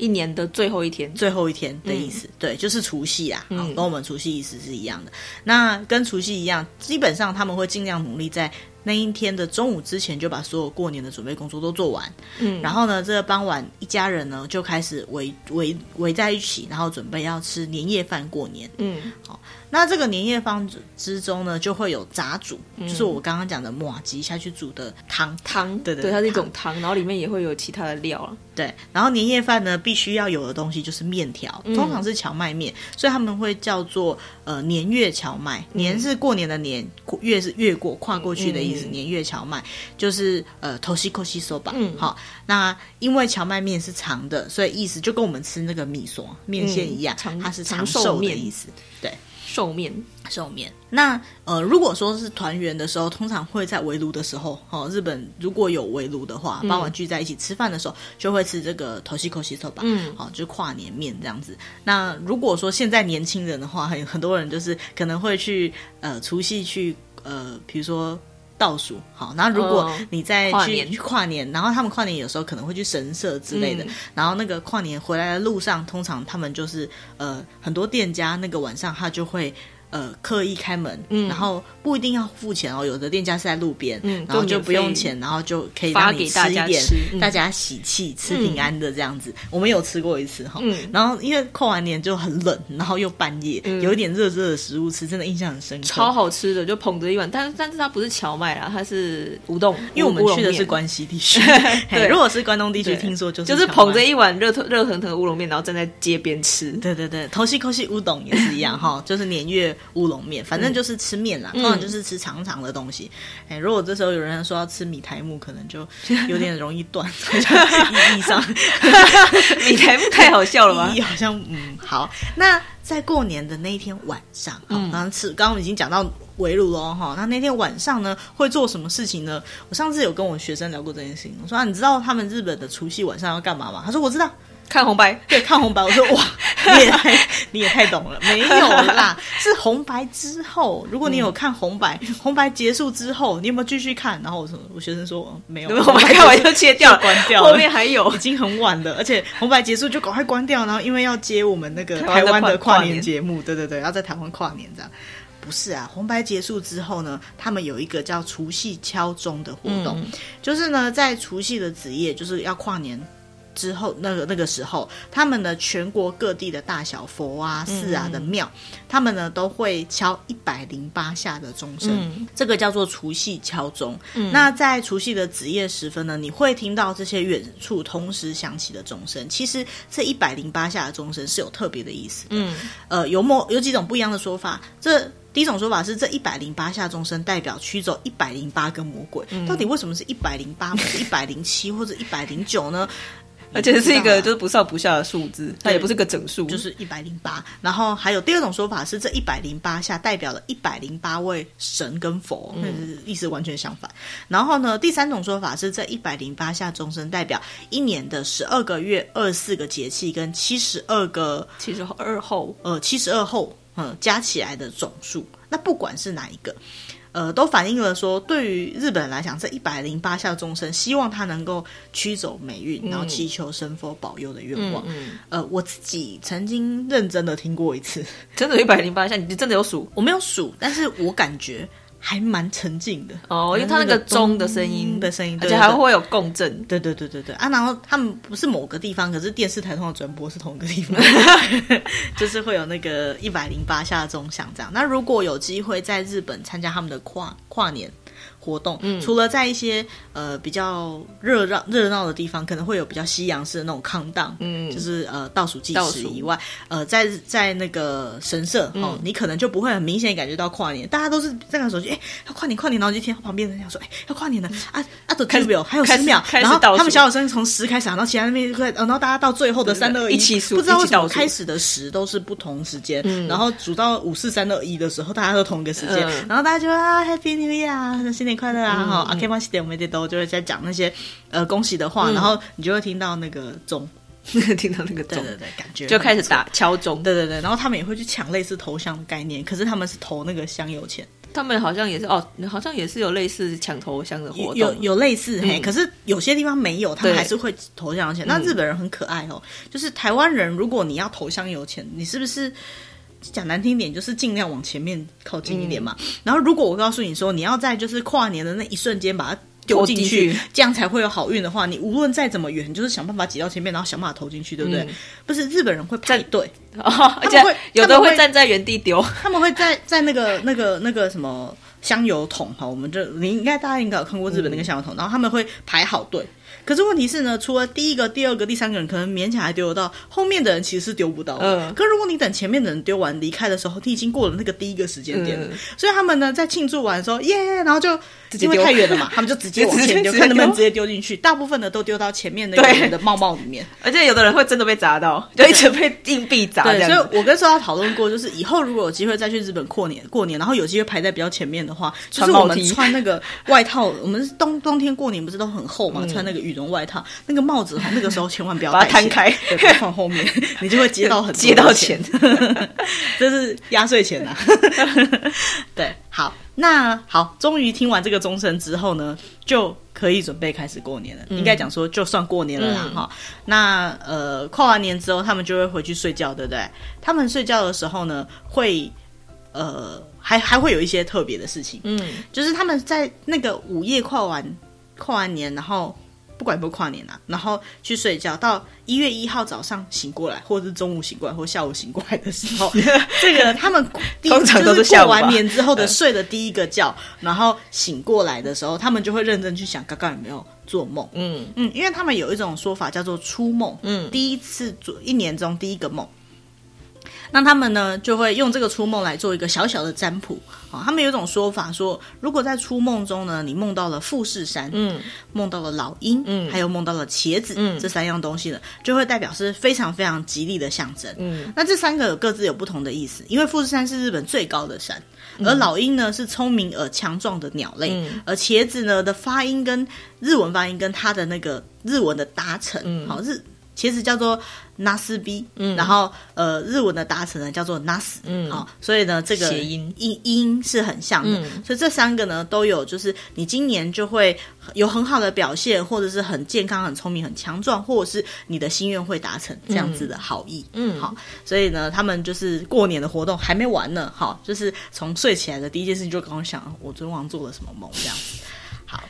一年的最后一天，最后一天的意思，嗯、对，就是除夕啊，好，跟我们除夕意思是一样的。嗯、那跟除夕一样，基本上他们会尽量努力在那一天的中午之前就把所有过年的准备工作都做完。嗯，然后呢，这个傍晚一家人呢就开始围围围在一起，然后准备要吃年夜饭过年。嗯，好。那这个年夜饭之中呢，就会有杂煮，嗯、就是我刚刚讲的麻糬下去煮的汤汤，对对，对，它是一种汤，然后里面也会有其他的料了。对，然后年夜饭呢，必须要有的东西就是面条，通常是荞麦面，嗯、所以他们会叫做呃年月荞麦。年是过年的年，月是越过跨过去的意思。嗯、年月荞麦就是呃头西口西说吧。嗯，好，那因为荞麦面是长的，所以意思就跟我们吃那个米索面线一样，嗯、它是长寿的意思。对。寿面，寿面。那呃，如果说是团圆的时候，通常会在围炉的时候，哦，日本如果有围炉的话，傍晚聚在一起吃饭的时候，嗯、就会吃这个头西口西寿吧，嗯，好，就跨年面这样子。那如果说现在年轻人的话，很很多人就是可能会去呃除夕去呃，比如说。倒数好，然后如果你再去跨年，跨年，然后他们跨年有时候可能会去神社之类的，嗯、然后那个跨年回来的路上，通常他们就是呃很多店家那个晚上他就会。呃，刻意开门，嗯，然后不一定要付钱哦。有的店家是在路边，嗯，然后就不用钱，然后就可以让你吃一点，大家喜气、吃平安的这样子。我们有吃过一次哈，嗯，然后因为过完年就很冷，然后又半夜有一点热热的食物吃，真的印象很深刻，超好吃的，就捧着一碗，但但是它不是荞麦啦，它是乌冬，因为我们去的是关西地区，对，如果是关东地区，听说就是就是捧着一碗热热腾腾的乌龙面，然后站在街边吃，对对对，头西口西乌冬也是一样哈，就是年月。乌龙面，反正就是吃面啦，嗯、通常就是吃长长的东西。哎、嗯，如果这时候有人说要吃米苔木，可能就 有点容易断。意义上，米苔木太好笑了吧？意义好像嗯好。那在过年的那一天晚上，嗯，刚刚吃，刚刚已经讲到围炉了哈。那那天晚上呢，会做什么事情呢？我上次有跟我学生聊过这件事情，我说啊，你知道他们日本的除夕晚上要干嘛吗？他说我知道。看红白，对，看红白。我说哇，你也太你也太懂了，没有啦，是红白之后。如果你有看红白，嗯、红白结束之后，你有没有继续看？然后我说，我学生说没有，红白看完就切掉，关掉，后面还有，已经很晚了，而且红白结束就赶快关掉。然后因为要接我们那个台湾的跨年节目，对对对，要在台湾跨年这样。不是啊，红白结束之后呢，他们有一个叫除夕敲钟的活动，嗯、就是呢，在除夕的子夜，就是要跨年。之后，那个那个时候，他们的全国各地的大小佛啊、寺啊的庙，嗯、他们呢都会敲一百零八下的钟声，嗯、这个叫做除夕敲钟。嗯、那在除夕的子夜时分呢，你会听到这些远处同时响起的钟声。其实这一百零八下的钟声是有特别的意思的。嗯，呃，有某有几种不一样的说法。这第一种说法是，这一百零八下钟声代表驱走一百零八个魔鬼。嗯、到底为什么是一百零八，不是一百零七或者一百零九呢？而且是一个就是不上不下的数字，它也不是个整数，就是一百零八。然后还有第二种说法是，这一百零八下代表了一百零八位神跟佛，嗯，意思完全相反。然后呢，第三种说法是，这一百零八下钟声代表一年的十二个月、二十四个节气跟七十二个七十二后，呃，七十二后，嗯，加起来的总数。那不管是哪一个。呃，都反映了说，对于日本人来讲，这一百零八下钟声，希望他能够驱走霉运，嗯、然后祈求神佛保佑的愿望。嗯嗯、呃，我自己曾经认真的听过一次，真的，一百零八下，你真的有数？我没有数，但是我感觉还蛮沉静的哦，因为它那个钟的声音的声音，而且还会有共振。对对对对对啊！然后他们不是某个地方，可是电视台通的转播是同一个地方，就是会有那个一百零八下的钟响这样。那如果有机会在日本参加他们的跨跨年。活动，嗯，除了在一些呃比较热闹热闹的地方，可能会有比较西洋式的那种 countdown，嗯，就是呃倒数计时以外，呃，在在那个神社、嗯、哦，你可能就不会很明显感觉到跨年，大家都是这个手机，哎，要跨年跨年，然后就听旁边人讲说，哎，要跨年了，啊啊，都开始有，还有十秒，然后他们小小声从十开始，然后其他那边会，然后大家到最后的三二一，一起数，不知道为什么开始的十都是不同时间，嗯、然后数到五四三二一的时候，大家都同一个时间，嗯、然后大家就啊 Happy New Year，新年快乐啊！哈、嗯，阿 K 马西点我们都就会在讲那些呃恭喜的话，嗯、然后你就会听到那个钟，听到那个钟，对对对，感觉就开始打敲钟，对对对，然后他们也会去抢类似头香的概念，可是他们是投那个香油钱，他们好像也是哦，好像也是有类似抢头香的活动，有有类似、嗯、嘿，可是有些地方没有，他们还是会投香油钱。那日本人很可爱哦，就是台湾人，如果你要投香油钱，你是不是？讲难听点，就是尽量往前面靠近一点嘛。嗯、然后，如果我告诉你说，你要在就是跨年的那一瞬间把它丢进去，这样才会有好运的话，你无论再怎么远，你就是想办法挤到前面，然后想办法投进去，对不对？嗯、不是日本人会排队，哦、他们会有的会站在原地丢，他们会在在那个那个那个什么香油桶哈，我们就你应该大家应该有看过日本那个香油桶，嗯、然后他们会排好队。可是问题是呢，除了第一个、第二个、第三个人可能勉强还丢得到，后面的人其实是丢不到。嗯。可是如果你等前面的人丢完离开的时候，你已经过了那个第一个时间点了。嗯。所以他们呢，在庆祝完的时候，耶，然后就因为太远了嘛，他们就直接往前丢，看能不能直接丢进去。大部分的都丢到前面那个人的帽帽里面，而且有的人会真的被砸到，就一直被硬币砸。对，所以我跟说他讨论过，就是以后如果有机会再去日本过年，过年然后有机会排在比较前面的话，就是我们穿那个外套，我们是冬冬天过年不是都很厚嘛，穿那个羽绒外套。那个帽子哈，那个时候千万不要把它摊开，放后面，你就会接到很多接到钱，这是压岁钱呐、啊。对，好，那好，终于听完这个钟声之后呢，就可以准备开始过年了。嗯、应该讲说，就算过年了啦哈。嗯、那呃，跨完年之后，他们就会回去睡觉，对不对？他们睡觉的时候呢，会呃，还还会有一些特别的事情，嗯，就是他们在那个午夜跨完跨完年，然后。不管不跨年啊，然后去睡觉，到一月一号早上醒过来，或者是中午醒过来，或下午醒过来的时候，这个他们通常都是过完年之后的睡的第一个觉，然后醒过来的时候，他们就会认真去想刚刚有没有做梦。嗯嗯，因为他们有一种说法叫做初梦，嗯，第一次做一年中第一个梦。那他们呢，就会用这个初梦来做一个小小的占卜啊。他们有一种说法说，如果在初梦中呢，你梦到了富士山，嗯，梦到了老鹰，嗯，还有梦到了茄子，嗯，这三样东西呢，就会代表是非常非常吉利的象征。嗯，那这三个有各自有不同的意思，因为富士山是日本最高的山，而老鹰呢是聪明而强壮的鸟类，嗯，而茄子呢的发音跟日文发音跟它的那个日文的搭成，嗯，好日。其实叫做 NASB，嗯，然后呃，日文的达成呢叫做 NAS，嗯，好，所以呢，这个谐音。音音是很像的，嗯，所以这三个呢都有，就是你今年就会有很好的表现，或者是很健康、很聪明、很强壮，或者是你的心愿会达成这样子的好意，嗯，好，所以呢，他们就是过年的活动还没完呢，好，就是从睡起来的第一件事情就刚刚想，我昨天晚上做了什么梦这样子，好，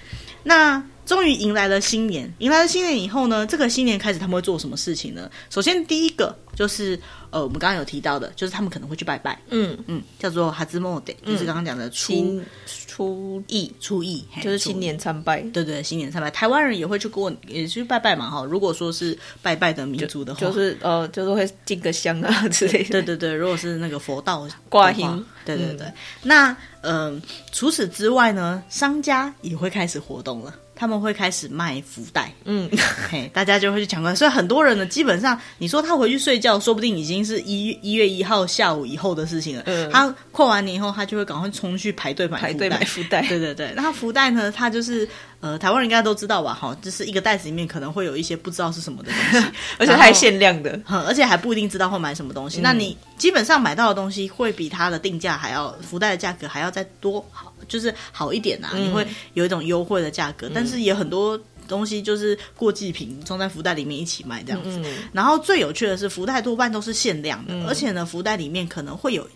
那。终于迎来了新年，迎来了新年以后呢，这个新年开始他们会做什么事情呢？首先第一个就是呃，我们刚刚有提到的，就是他们可能会去拜拜，嗯。嗯，叫做哈兹莫德，就是刚刚讲的初初一。初一，就是新年参拜，对对，新年参拜，台湾人也会去过，也去拜拜嘛哈。如果说是拜拜的民族的话，就是呃，就是会进个香啊之类的，对对对。如果是那个佛道挂香，对对对。那嗯，除此之外呢，商家也会开始活动了。他们会开始卖福袋，嗯，嘿，大家就会去抢购。所以很多人呢，基本上你说他回去睡觉，说不定已经是一一月一号下午以后的事情了。嗯，他过完年以后，他就会赶快冲去排队买排队买福袋。对对对，那福袋呢，它就是呃，台湾人应该都知道吧？哈，就是一个袋子里面可能会有一些不知道是什么的东西，而且还限量的，而且还不一定知道会买什么东西。嗯，那你基本上买到的东西会比它的定价还要福袋的价格还要再多好。就是好一点呐、啊，你会有一种优惠的价格，嗯、但是也很多东西就是过季品，装在福袋里面一起卖这样子。嗯、然后最有趣的是，福袋多半都是限量的，嗯、而且呢，福袋里面可能会有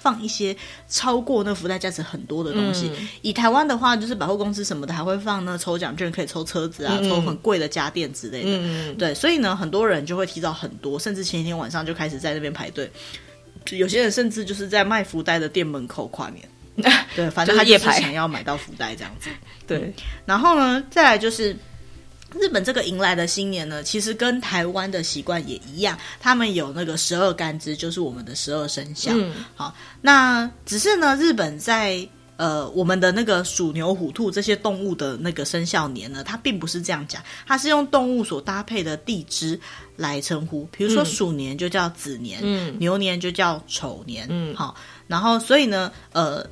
放一些超过那福袋价值很多的东西。嗯、以台湾的话，就是百货公司什么的还会放那抽奖券，可以抽车子啊，嗯、抽很贵的家电之类的。嗯、对，所以呢，很多人就会提早很多，甚至前一天晚上就开始在那边排队。有些人甚至就是在卖福袋的店门口跨年。对，反正他也是想要买到福袋这样子。对、嗯，然后呢，再来就是。日本这个迎来的新年呢，其实跟台湾的习惯也一样，他们有那个十二干支，就是我们的十二生肖。嗯、好，那只是呢，日本在呃我们的那个鼠牛虎兔这些动物的那个生肖年呢，它并不是这样讲，它是用动物所搭配的地支来称呼。比如说鼠年就叫子年，嗯、牛年就叫丑年。嗯，好，然后所以呢，呃。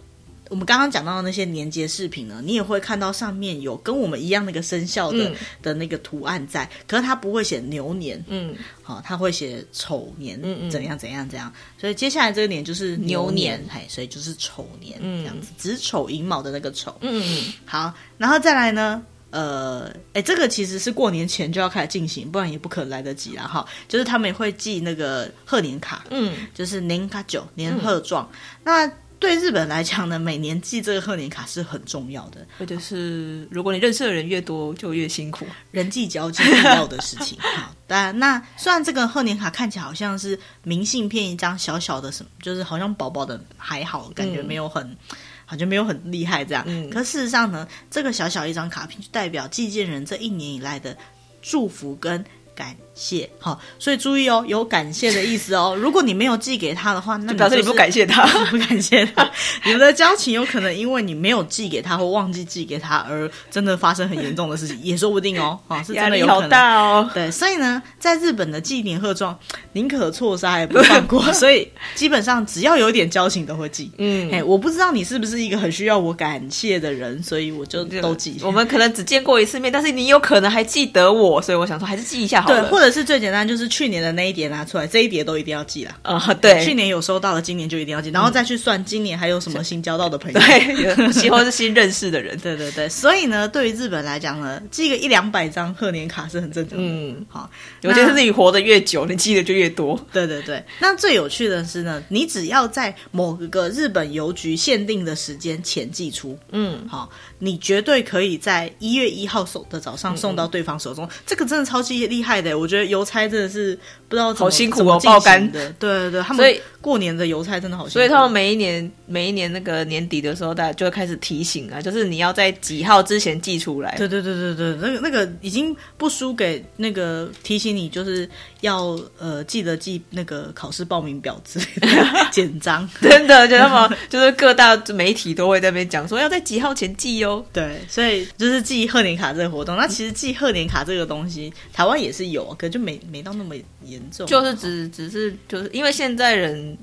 我们刚刚讲到的那些年节饰品呢，你也会看到上面有跟我们一样那个生肖的、嗯、的那个图案在，可是它不会写牛年，嗯，好、哦，它会写丑年，嗯嗯，怎样怎样怎样，所以接下来这个年就是牛年，嘿，所以就是丑年，嗯，这样子，子丑寅卯的那个丑，嗯嗯，好，然后再来呢，呃，哎，这个其实是过年前就要开始进行，不然也不可能来得及了哈，就是他们也会寄那个贺年卡，嗯，就是年卡九年贺状，嗯、那。对日本来讲呢，每年寄这个贺年卡是很重要的，或者是如果你认识的人越多，就越辛苦，人际交际重要的事情。好，当然，那虽然这个贺年卡看起来好像是明信片一张小小的什么，就是好像薄薄的还好，感觉没有很，嗯、好像没有很厉害这样。嗯，可事实上呢，这个小小一张卡片就代表寄件人这一年以来的祝福跟感谢，好，所以注意哦，有感谢的意思哦。如果你没有寄给他的话，那、就是、表示你不感谢他，不感谢他。你们的交情有可能因为你没有寄给他或忘记寄给他而真的发生很严重的事情，也说不定哦。啊，是真的有可能。压力好大哦。对，所以呢，在日本的寄年贺状，宁可错杀也不放过。所以基本上只要有点交情都会寄。嗯，哎，我不知道你是不是一个很需要我感谢的人，所以我就都寄。我们可能只见过一次面，但是你有可能还记得我，所以我想说还是记一下好了。对，或者。是最简单，就是去年的那一叠拿出来，这一叠都一定要寄了。啊、uh,，对，去年有收到的，今年就一定要寄，然后再去算今年还有什么新交到的朋友，对，希望 是新认识的人。对对对，所以呢，对于日本来讲呢，寄个一两百张贺年卡是很正常的。嗯，好，尤其是自己活得越久，你寄的就越多。对对对，那最有趣的是呢，你只要在某个日本邮局限定的时间前寄出，嗯，好，你绝对可以在一月一号手的早上送到对方手中。嗯、这个真的超级厉害的，我觉得。邮差真的是不知道好辛苦哦，爆肝的。对对对，他们过年的邮差真的好辛苦。所以他们每一年每一年那个年底的时候，大家就会开始提醒啊，就是你要在几号之前寄出来。对对对对对，那个那个已经不输给那个提醒你，就是要呃记得寄那个考试报名表之类的 简章。真的，就他们就是各大媒体都会在那边讲说要在几号前寄哦。对，所以就是寄贺年卡这个活动。那其实寄贺年卡这个东西，台湾也是有，可就。没没到那么严重，就是只只是就是因为现在人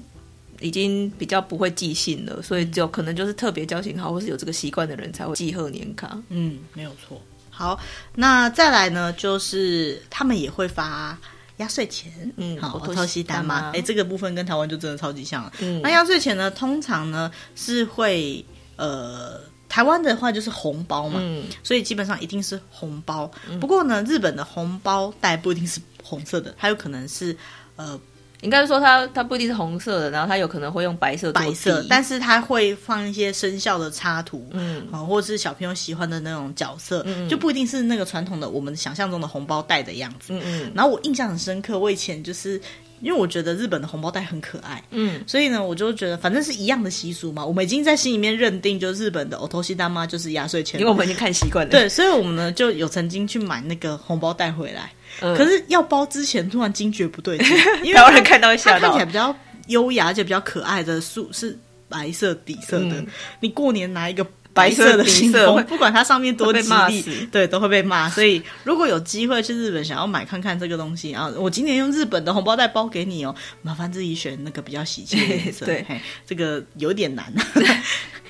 已经比较不会寄信了，所以就可能就是特别交情好或是有这个习惯的人才会寄贺年卡。嗯，没有错。好，那再来呢，就是他们也会发压岁钱。嗯，好，我偷西单吗？哎，这个部分跟台湾就真的超级像了。嗯，那压岁钱呢，通常呢是会呃。台湾的话就是红包嘛，嗯，所以基本上一定是红包。不过呢，日本的红包袋不一定是红色的，它有可能是呃，应该说它它不一定是红色的，然后它有可能会用白色白色，但是它会放一些生肖的插图，嗯，啊，或者是小朋友喜欢的那种角色，嗯，就不一定是那个传统的我们想象中的红包袋的样子，嗯嗯。然后我印象很深刻，我以前就是。因为我觉得日本的红包袋很可爱，嗯，所以呢，我就觉得反正是一样的习俗嘛，我们已经在心里面认定，就是日本的哦，头西大妈就是压岁钱，因为我们已经看习惯了。对，所以我们呢就有曾经去买那个红包袋回来，嗯、可是要包之前突然惊觉不对劲，因为台湾人看到会吓到，看起来比较优雅而且比较可爱的素是白色底色的，嗯、你过年拿一个。白色的信封，不管它上面多吉利，对，都会被骂。所以如果有机会去日本，想要买看看这个东西啊，我今年用日本的红包袋包给你哦，麻烦自己选那个比较喜气的颜色。对，这个有点难。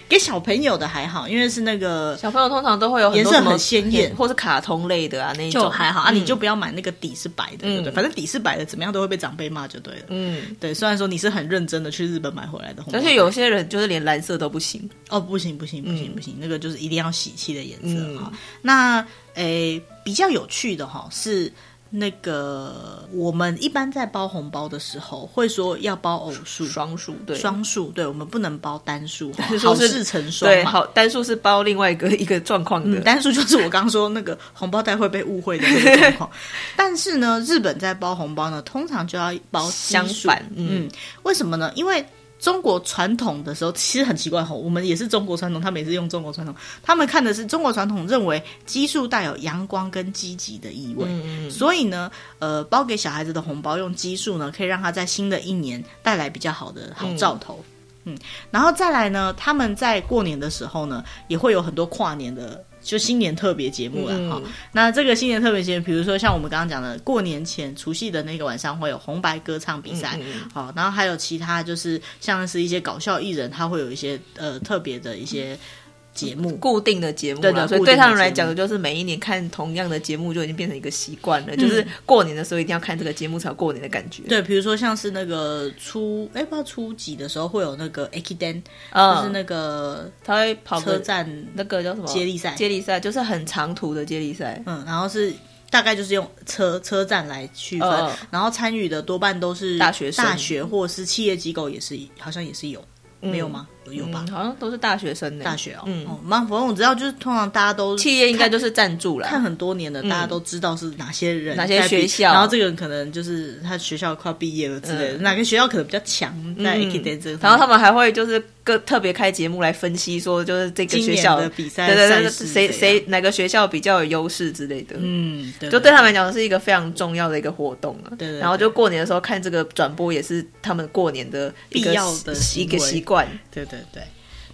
给小朋友的还好，因为是那个小朋友通常都会有颜色很鲜艳，或是卡通类的啊，那一种就还好啊。你就不要买那个底是白的，对不对？反正底是白的，怎么样都会被长辈骂就对了。嗯，对。虽然说你是很认真的去日本买回来的红包，而且有些人就是连蓝色都不行哦，不行不行不行不行，那个就是一定要喜气的颜色哈。那诶，比较有趣的哈是。那个我们一般在包红包的时候，会说要包偶数、双数，对，双数，对，我们不能包单数，是好事成双，对，好，单数是包另外一个一个状况的，嗯、单数就是我刚刚说那个红包袋会被误会的那个状况。但是呢，日本在包红包呢，通常就要包相反，嗯，嗯，为什么呢？因为中国传统的时候其实很奇怪吼，我们也是中国传统，他们也是用中国传统，他们看的是中国传统认为奇数带有阳光跟积极的意味，嗯嗯，所以呢，呃，包给小孩子的红包用奇数呢，可以让他在新的一年带来比较好的好兆头，嗯，嗯，然后再来呢，他们在过年的时候呢，也会有很多跨年的。就新年特别节目了哈、嗯，那这个新年特别节目，比如说像我们刚刚讲的，过年前除夕的那个晚上会有红白歌唱比赛，好、嗯，然后还有其他就是像是一些搞笑艺人，他会有一些呃特别的一些。嗯节目固定的节目，对的，所以对他们来讲，就是每一年看同样的节目就已经变成一个习惯了、嗯。就是过年的时候一定要看这个节目才有过年的感觉。对，比如说像是那个初哎，不知道初几的时候会有那个 Ekiden、嗯、就是那个他会跑车站那个叫什么接力赛，接力赛就是很长途的接力赛。嗯，然后是大概就是用车车站来区分、嗯，然后参与的多半都是大学生、大学或者是企业机构，也是好像也是有。没有吗？有吧、嗯？好像都是大学生的大学哦。嗯，蛮反正我知道，就是通常大家都企业应该就是赞助了，看很多年的、嗯，大家都知道是哪些人、哪些学校。然后这个人可能就是他学校快毕业了之类的，嗯、哪个学校可能比较强在 Ekiden 这个、嗯。然后他们还会就是个特别开节目来分析，说就是这个学校的比赛，对对对，谁谁哪个学校比较有优势之类的。嗯，对，就对他们来讲是一个非常重要的一个活动啊。对，对，对，然后就过年的时候看这个转播，也是他们过年的必要的一个习惯。对对。对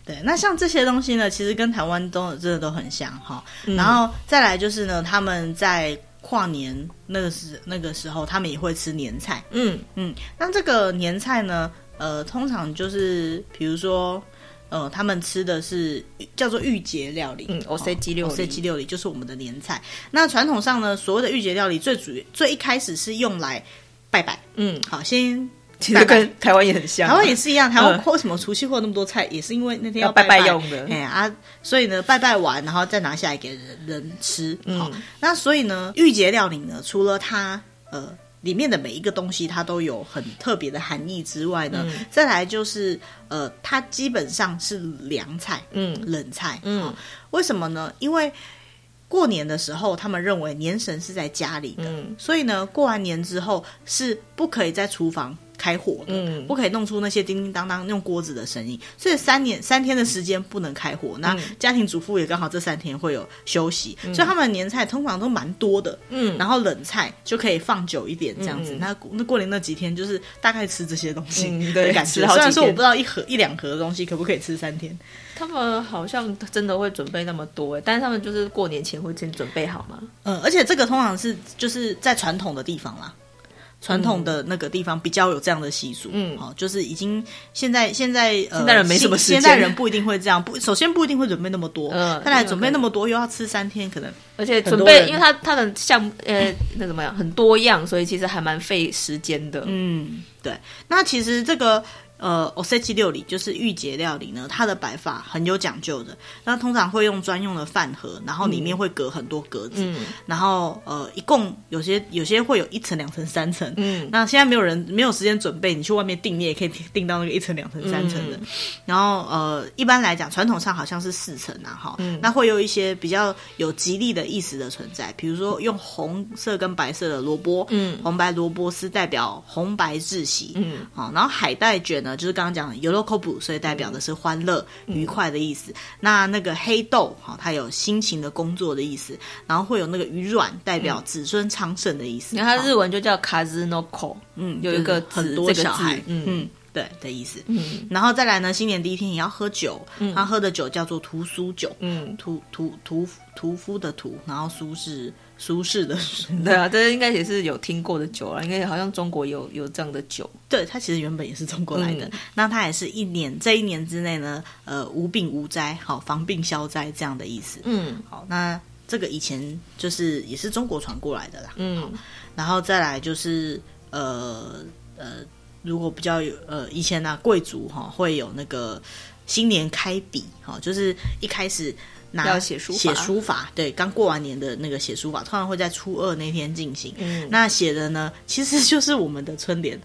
对，那像这些东西呢，其实跟台湾都真的都很像哈、嗯。然后再来就是呢，他们在跨年那个时那个时候，他们也会吃年菜。嗯嗯，那这个年菜呢，呃，通常就是比如说，呃，他们吃的是叫做御节料理。嗯，おせち料理，おせち料理就是我们的年菜。那传统上呢，所谓的御节料理，最主最一开始是用来拜拜。嗯，好，先。其实跟台湾也很像，台湾也是一样。台湾为什么除夕会有那么多菜，也是因为那天要拜拜，要拜拜用的。哎啊，所以呢，拜拜完，然后再拿下来给人人吃。好、嗯，那所以呢，御节料理呢，除了它呃 里面的每一个东西它都有很特别的含义之外呢，嗯、再来就是呃，它基本上是凉菜，嗯，冷菜，嗯，为什么呢？因为过年的时候，他们认为年神是在家里的，嗯、所以呢，过完年之后是不可以在厨房。开火的，嗯，不可以弄出那些叮叮当当用锅子的声音，所以三年三天的时间不能开火。那家庭主妇也刚好这三天会有休息，嗯、所以他们的年菜通常都蛮多的，嗯，然后冷菜就可以放久一点这样子。嗯、那那过年那几天就是大概吃这些东西，嗯、对，感觉。虽然说我不知道一盒一两盒的东西可不可以吃三天，他们好像真的会准备那么多，但是他们就是过年前会先准备好吗？嗯，而且这个通常是就是在传统的地方啦。传统的那个地方比较有这样的习俗，嗯，好，就是已经现在现在呃，现在人没什么时间，现在人不一定会这样，不，首先不一定会准备那么多，嗯，再来准备那么多又要吃三天，可能而且准备，因为他他的项呃那怎么样很多样，所以其实还蛮费时间的，嗯，对，那其实这个。呃，おせち料理就是御节料理呢，它的摆法很有讲究的。那通常会用专用的饭盒，然后里面会隔很多格子，嗯、然后呃，一共有些有些会有一层、两层、三层。嗯，那现在没有人没有时间准备，你去外面订，你也可以订到那个一层、两层、三层的。嗯、然后呃，一般来讲，传统上好像是四层啊，哈、嗯。那会有一些比较有吉利的意思的存在，比如说用红色跟白色的萝卜，嗯，红白萝卜丝代表红白志喜，嗯，好，然后海带卷呢。 就是刚刚讲的ヨロコブ，所以代表的是欢乐、嗯、愉快的意思。那那个黑豆，哈，它有辛勤的工作的意思。然后会有那个鱼卵，代表子孙昌盛的意思。那、嗯、它日文就叫カズノコ，嗯，有一个很多小孩，嗯嗯，对的意思。嗯，然后再来呢，新年第一天也要喝酒，嗯、他喝的酒叫做屠苏酒，嗯，屠屠屠屠夫的屠，然后苏是。 舒适的，对啊，这应该也是有听过的酒啊，应该好像中国有有这样的酒。对，它其实原本也是中国来的，嗯、那它也是一年这一年之内呢，呃，无病无灾，好防病消灾这样的意思。嗯，好，那这个以前就是也是中国传过来的啦。嗯，然后再来就是呃呃，如果比较有呃以前呢、啊，贵族哈、哦、会有那个新年开笔哈，就是一开始。拿要写书法。写书法，对，刚过完年的那个写书法，通常会在初二那天进行。嗯，那写的呢，其实就是我们的春联。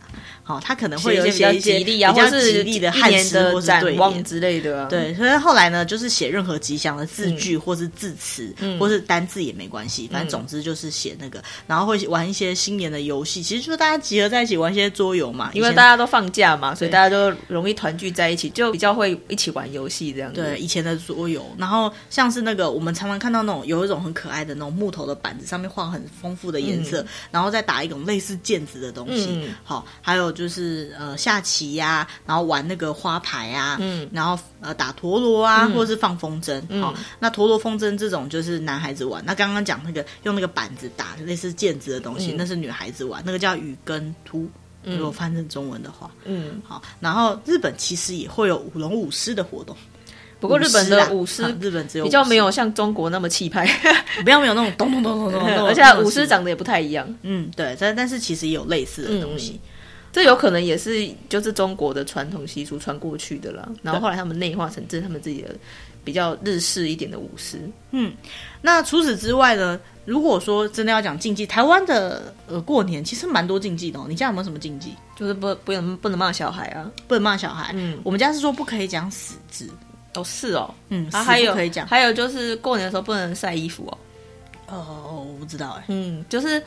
好，他可能会有一些一些吉利啊，比较吉利的汉诗或是对联之类的。对，所以后来呢，就是写任何吉祥的字句，或是字词，或是单字也没关系，反正总之就是写那个，然后会玩一些新年的游戏，其实就是大家集合在一起玩一些桌游嘛，因为大家都放假嘛，所以大家都容易团聚在一起，就比较会一起玩游戏这样子。对，以前的桌游，然后像是那个我们常常看到那种有一种很可爱的那种木头的板子，上面画很丰富的颜色，然后再打一种类似毽子的东西。好，还有就是呃。下棋呀、啊，然后玩那个花牌啊，嗯，然后呃打陀螺啊，嗯、或者是放风筝，嗯、哦，那陀螺风筝这种就是男孩子玩。那刚刚讲那个用那个板子打类似毽子的东西，嗯、那是女孩子玩，那个叫羽根突，如果翻成中文的话，嗯，好。然后日本其实也会有舞龙舞狮的活动，不过日本的舞狮，啊、日本只有比较没有像中国那么气派，比较没有那种咚咚咚咚咚咚，而且舞狮长得也不太一样。嗯，对，但但是其实也有类似的东西。嗯这有可能也是就是中国的传统习俗传过去的啦，然后后来他们内化成这他们自己的比较日式一点的舞狮。嗯，那除此之外呢？如果说真的要讲禁忌，台湾的呃过年其实蛮多禁忌的哦。你家有没有什么禁忌？就是不不能不能骂小孩啊，不能骂小孩。嗯，我们家是说不可以讲死字。哦，是哦，嗯，然后还有可以讲，还有就是过年的时候不能晒衣服哦。哦，我不知道哎。嗯，就是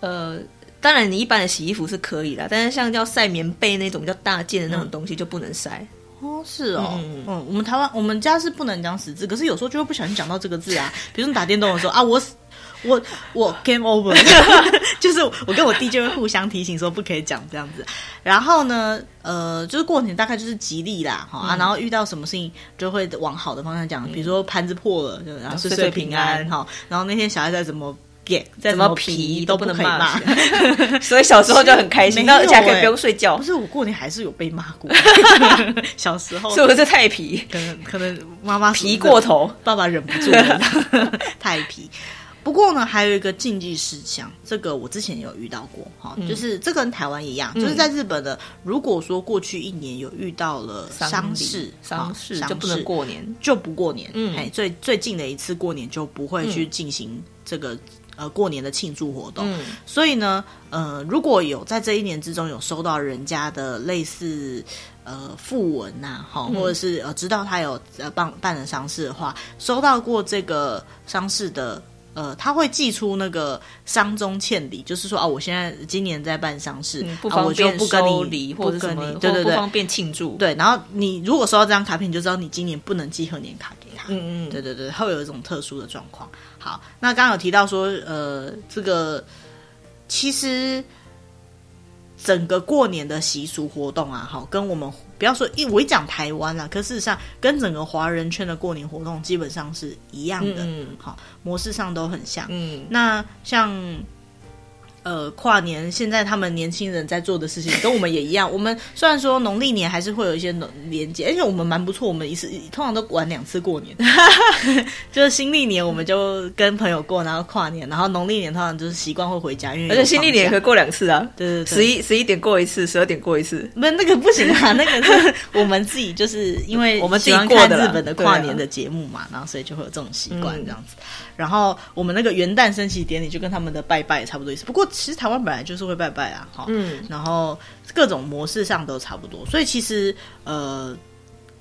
呃。当然，你一般的洗衣服是可以的，但是像要晒棉被那种比较大件的那种东西就不能晒。哦，是哦，嗯，嗯，我们台湾我们家是不能讲死字，可是有时候就会不小心讲到这个字啊。比如你打电动的时候啊，我我我 game over，就是我跟我弟就会互相提醒说不可以讲这样子。然后呢，呃，就是过年大概就是吉利啦，哈、嗯、啊，然后遇到什么事情就会往好的方向讲，比如说盘子破了，就然后岁岁平安，哈。然后那天小孩在怎么。怎么皮都不能骂，所以小时候就很开心，而且还可以不用睡觉。不是我过年还是有被骂过，小时候是不是太皮？可能可能妈妈皮过头，爸爸忍不住了，太皮。不过呢，还有一个禁忌事项，这个我之前有遇到过哈，就是这个跟台湾一样，就是在日本的，如果说过去一年有遇到了丧事，丧事就不能过年，就不过年。嗯，哎，最最近的一次过年就不会去进行这个。呃，过年的庆祝活动，嗯、所以呢，呃，如果有在这一年之中有收到人家的类似呃訃文呐，哈，或者是呃知道他有呃办办了丧事的话，收到过这个丧事的，呃，他会寄出那个丧钟欠礼，就是说啊，我现在今年在办丧事，嗯、不方便不跟你，或者什么，对对对，不方便庆祝，对。然后你如果收到这张卡片，你就知道你今年不能寄贺年卡给他，嗯嗯，对对对，会有一种特殊的状况。好，那刚刚有提到说，呃，这个其实整个过年的习俗活动啊，好，跟我们不要说一我一讲台湾啦，可事实上跟整个华人圈的过年活动基本上是一样的，嗯，好，模式上都很像，嗯，那像。呃，跨年现在他们年轻人在做的事情跟我们也一样。我们虽然说农历年还是会有一些连接，而且我们蛮不错。我们一次通常都玩两次 过年，就是新历年我们就跟朋友过，然后跨年，然后农历年通常就是习惯会回家，因为而且新历年也可以过两次啊，对对对，十一十一点过一次，十二点过一次。不，那个不行啊，那个是我们自己就是因为 我们喜欢看日本的跨年的节目嘛，啊、然后所以就会有这种习惯这样子。嗯、然后我们那个元旦升旗典礼就跟他们的拜拜也差不多意思，不过。其实台湾本来就是会拜拜啊，哈，嗯，然后各种模式上都差不多，所以其实呃，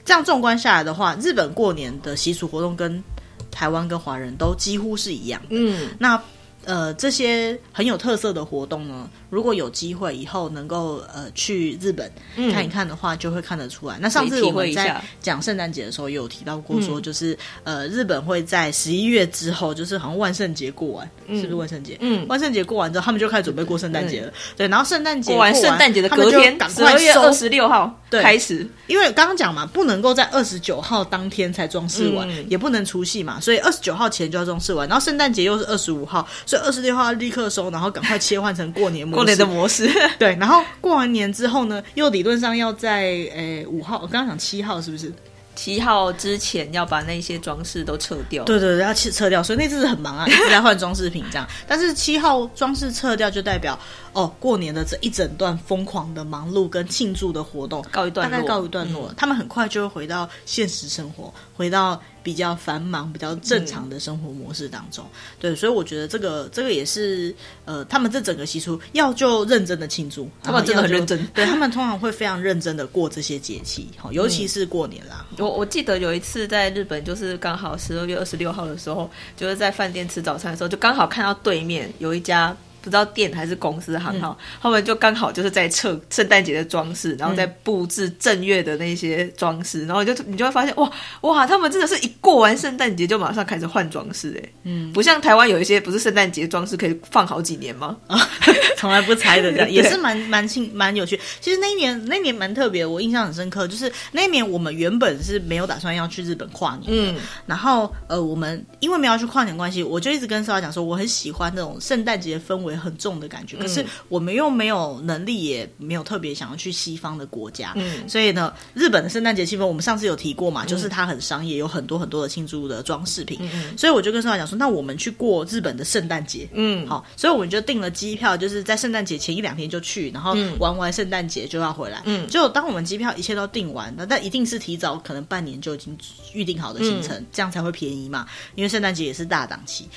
这样纵观下来的话，日本过年的习俗活动跟台湾跟华人都几乎是一样的，嗯，那。呃，这些很有特色的活动呢，如果有机会以后能够呃去日本看一看的话，嗯、就会看得出来。那上次我们在讲圣诞节的时候，也有提到过说，就是、嗯、呃日本会在十一月之后，就是好像万圣节过完，嗯、是不是万圣节？嗯，万圣节过完之后，他们就开始准备过圣诞节了。嗯、对，然后圣诞节过完，圣诞节的隔天，十二月二十六号开始，因为刚刚讲嘛，不能够在二十九号当天才装饰完，嗯、也不能除夕嘛，所以二十九号前就要装饰完。然后圣诞节又是二十五号。所以二十六号立刻收，然后赶快切换成过年模式。过年的模式，对。然后过完年之后呢，又理论上要在诶五号，我刚刚讲七号是不是？七号之前要把那些装饰都撤掉。对对对，要撤撤掉。所以那次是很忙啊，一直在换装饰品这样。但是七号装饰撤掉，就代表哦，过年的这一整段疯狂的忙碌跟庆祝的活动告一段落，大概告一段落。嗯、他们很快就会回到现实生活，回到。比较繁忙、比较正常的生活模式当中。嗯、对，所以我觉得这个这个也是呃，他们这整个习俗要就认真的庆祝，他们真的很认真。对，他们通常会非常认真的过这些节气，尤其是过年啦。嗯、我我记得有一次在日本，就是刚好十二月二十六号的时候，就是在饭店吃早餐的时候，就刚好看到对面有一家。不知道店还是公司行号，嗯、他们就刚好就是在测圣诞节的装饰，然后在布置正月的那些装饰，然后就你就会发现哇哇，他们真的是一过完圣诞节就马上开始换装饰哎，嗯，不像台湾有一些不是圣诞节装饰可以放好几年吗？啊，从来不拆的这样，也是蛮蛮庆蛮有趣。其实那一年那一年蛮特别，我印象很深刻，就是那一年我们原本是没有打算要去日本跨年，嗯，然后呃我们因为没有要去跨年关系，我就一直跟少华讲说，我很喜欢那种圣诞节氛围。很重的感觉，可是我们又没有能力，也没有特别想要去西方的国家，嗯，所以呢，日本的圣诞节气氛，我们上次有提过嘛，就是它很商业，有很多很多的庆祝的装饰品，嗯，所以我就跟少华讲说，那我们去过日本的圣诞节，嗯，好，所以我们就订了机票，就是在圣诞节前一两天就去，然后玩完圣诞节就要回来，嗯，就当我们机票一切都订完，那但一定是提早可能半年就已经预定好的行程，这样才会便宜嘛，因为圣诞节也是大档期。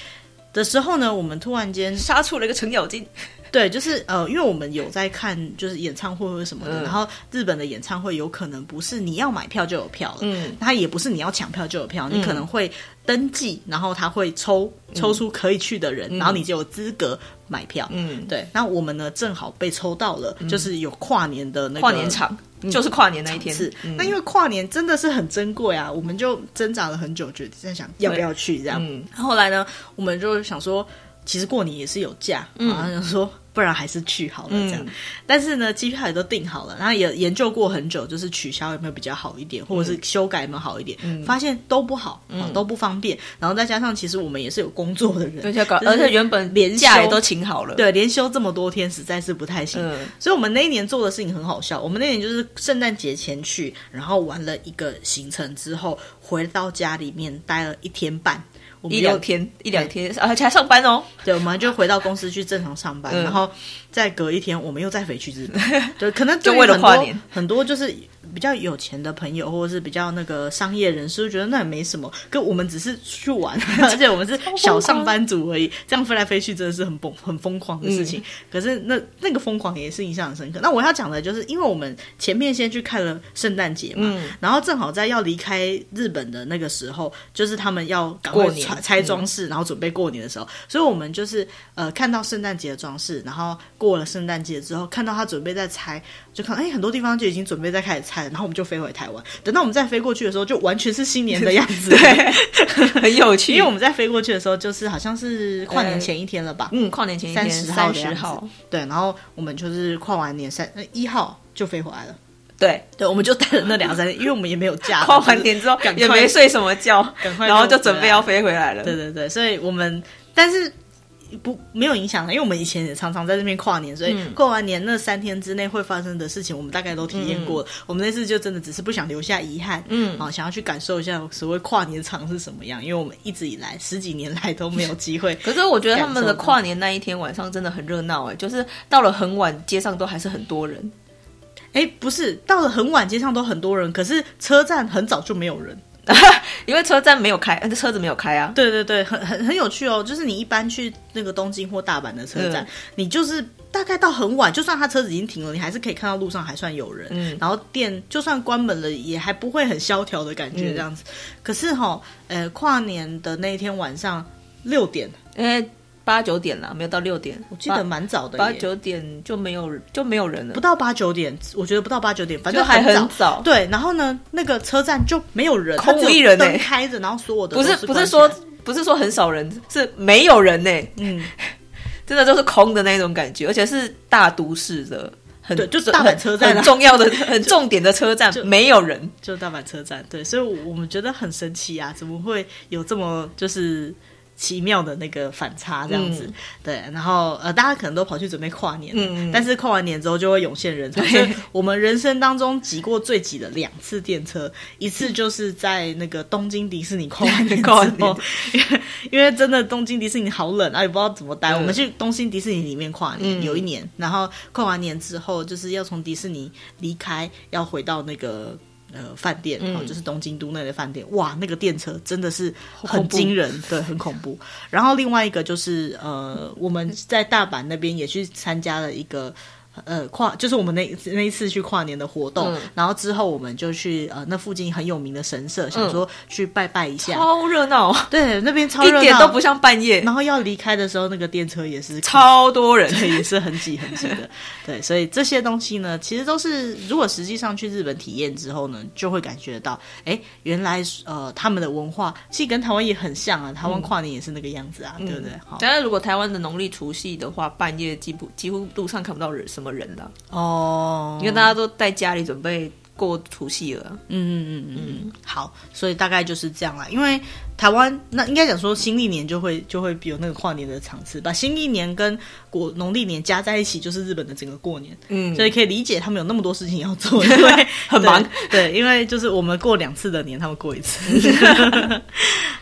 的时候呢，我们突然间杀出了一个程咬金，对，就是呃，因为我们有在看，就是演唱会或者什么的，嗯、然后日本的演唱会有可能不是你要买票就有票了，嗯，它也不是你要抢票就有票，嗯、你可能会登记，然后他会抽抽出可以去的人，嗯、然后你就有资格买票，嗯，对，那我们呢正好被抽到了，嗯、就是有跨年的那个跨年场。就是跨年那一天，是那因为跨年真的是很珍贵啊，我们就挣扎了很久，就在想要不要去这样。嗯，后来呢，我们就想说，其实过年也是有假，然后想说。不然还是去好了这样，嗯、但是呢，机票也都订好了，然后也研究过很久，就是取消有没有比较好一点，或者是修改有没有好一点，嗯、发现都不好，嗯、都不方便。然后再加上，其实我们也是有工作的人，对，而且原本连假也都请好了，对，连休这么多天实在是不太行。嗯、所以我们那一年做的事情很好笑，我们那年就是圣诞节前去，然后玩了一个行程之后，回到家里面待了一天半。一两天，一两天，而且还上班哦。对，我们就回到公司去正常上班，然后再隔一天，我们又再回去日本。对，可能就为了跨年，很多就是。比较有钱的朋友，或者是比较那个商业人士，就觉得那也没什么。可我们只是去玩，而且我们是小上班族而已，这样飞来飞去真的是很疯很疯狂的事情。嗯、可是那那个疯狂也是印象很深刻。那我要讲的就是，因为我们前面先去看了圣诞节嘛，嗯、然后正好在要离开日本的那个时候，就是他们要赶快拆拆装饰，然后准备过年的时候，所以我们就是呃看到圣诞节的装饰，然后过了圣诞节之后，看到他准备在拆。就看哎，很多地方就已经准备在开始拆了，然后我们就飞回台湾。等到我们再飞过去的时候，就完全是新年的样子，对，很有趣。因为我们在飞过去的时候，就是好像是跨年前一天了吧？嗯，跨年前一天，三十号。对，然后我们就是跨完年三一号就飞回来了。对，对，我们就待了那两三天，因为我们也没有假。跨完年之后也没睡什么觉，赶快，然后就准备要飞回来了。对对对，所以我们但是。不，没有影响，因为我们以前也常常在这边跨年，所以过完年那三天之内会发生的事情，我们大概都体验过了。嗯、我们那次就真的只是不想留下遗憾，嗯，啊，想要去感受一下所谓跨年场是什么样，因为我们一直以来十几年来都没有机会。可是我觉得他们的跨年那一天晚上真的很热闹，哎，就是到了很晚，街上都还是很多人。哎，不是，到了很晚，街上都很多人，可是车站很早就没有人。因为车站没有开，车子没有开啊。对对对，很很很有趣哦。就是你一般去那个东京或大阪的车站，嗯、你就是大概到很晚，就算他车子已经停了，你还是可以看到路上还算有人。嗯，然后店就算关门了，也还不会很萧条的感觉这样子。嗯、可是哈、哦，呃，跨年的那一天晚上六点，诶八九点了，没有到六点，我记得蛮早的。八九点就没有就没有人了，不到八九点，我觉得不到八九点，反正还很早。对，然后呢，那个车站就没有人，空无一人呢，灯开着，然后所有的不是不是说不是说很少人，是没有人呢。嗯，真的就是空的那种感觉，而且是大都市的，很就是大阪车站很重要的 很重点的车站，没有人，就大阪车站。对，所以我们觉得很神奇啊，怎么会有这么就是。奇妙的那个反差，这样子，嗯、对，然后呃，大家可能都跑去准备跨年，嗯，但是跨完年之后就会涌现人潮。所以我们人生当中挤过最挤的两次电车，一次就是在那个东京迪士尼跨完年之后，因为 因为真的东京迪士尼好冷啊，也不知道怎么待。嗯、我们去东京迪士尼里面跨年，嗯、有一年，然后跨完年之后就是要从迪士尼离开，要回到那个。呃饭店，哦、嗯，就是东京都内的饭店，哇，那个电车真的是很惊人，对，很恐怖。然后另外一个就是呃，我们在大阪那边也去参加了一个。呃，跨就是我们那那一次去跨年的活动，嗯、然后之后我们就去呃那附近很有名的神社，嗯、想说去拜拜一下，超热闹。对，那边超热闹，一点都不像半夜。然后要离开的时候，那个电车也是超多人，对，也是很挤很挤的。对，所以这些东西呢，其实都是如果实际上去日本体验之后呢，就会感觉到，哎，原来呃他们的文化其实跟台湾也很像啊，台湾跨年也是那个样子啊，嗯、对不对？好，当然如果台湾的农历除夕的话，半夜几乎几乎路上看不到人什么。人了哦，因为大家都在家里准备过除夕了。嗯嗯嗯嗯嗯，好，所以大概就是这样啦。因为台湾那应该讲说新历年就会就会有那个跨年的场次，把新历年跟国农历年加在一起，就是日本的整个过年。嗯，所以可以理解他们有那么多事情要做，因为 很忙对。对，因为就是我们过两次的年，他们过一次。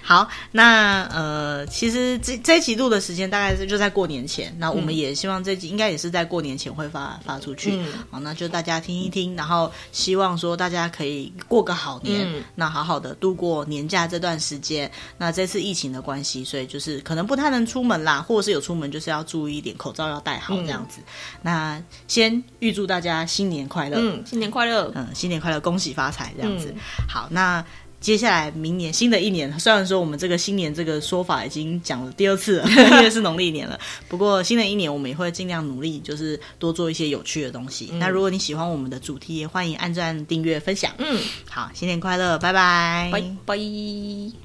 好，那呃，其实这这一集录的时间大概是就在过年前，那我们也希望这集应该也是在过年前会发发出去。嗯，好，那就大家听一听，然后希望说大家可以过个好年，嗯、那好好的度过年假这段时间。那这次疫情的关系，所以就是可能不太能出门啦，或者是有出门就是要注意一点，口罩要戴好这样子。嗯、那先预祝大家新年快乐，嗯，新年快乐，嗯，新年快乐，恭喜发财这样子。嗯、好，那。接下来明年新的一年，虽然说我们这个新年这个说法已经讲了第二次了，因为是农历年了。不过新的一年我们也会尽量努力，就是多做一些有趣的东西。嗯、那如果你喜欢我们的主题，也欢迎按赞、订阅、分享。嗯，好，新年快乐，拜拜，拜拜。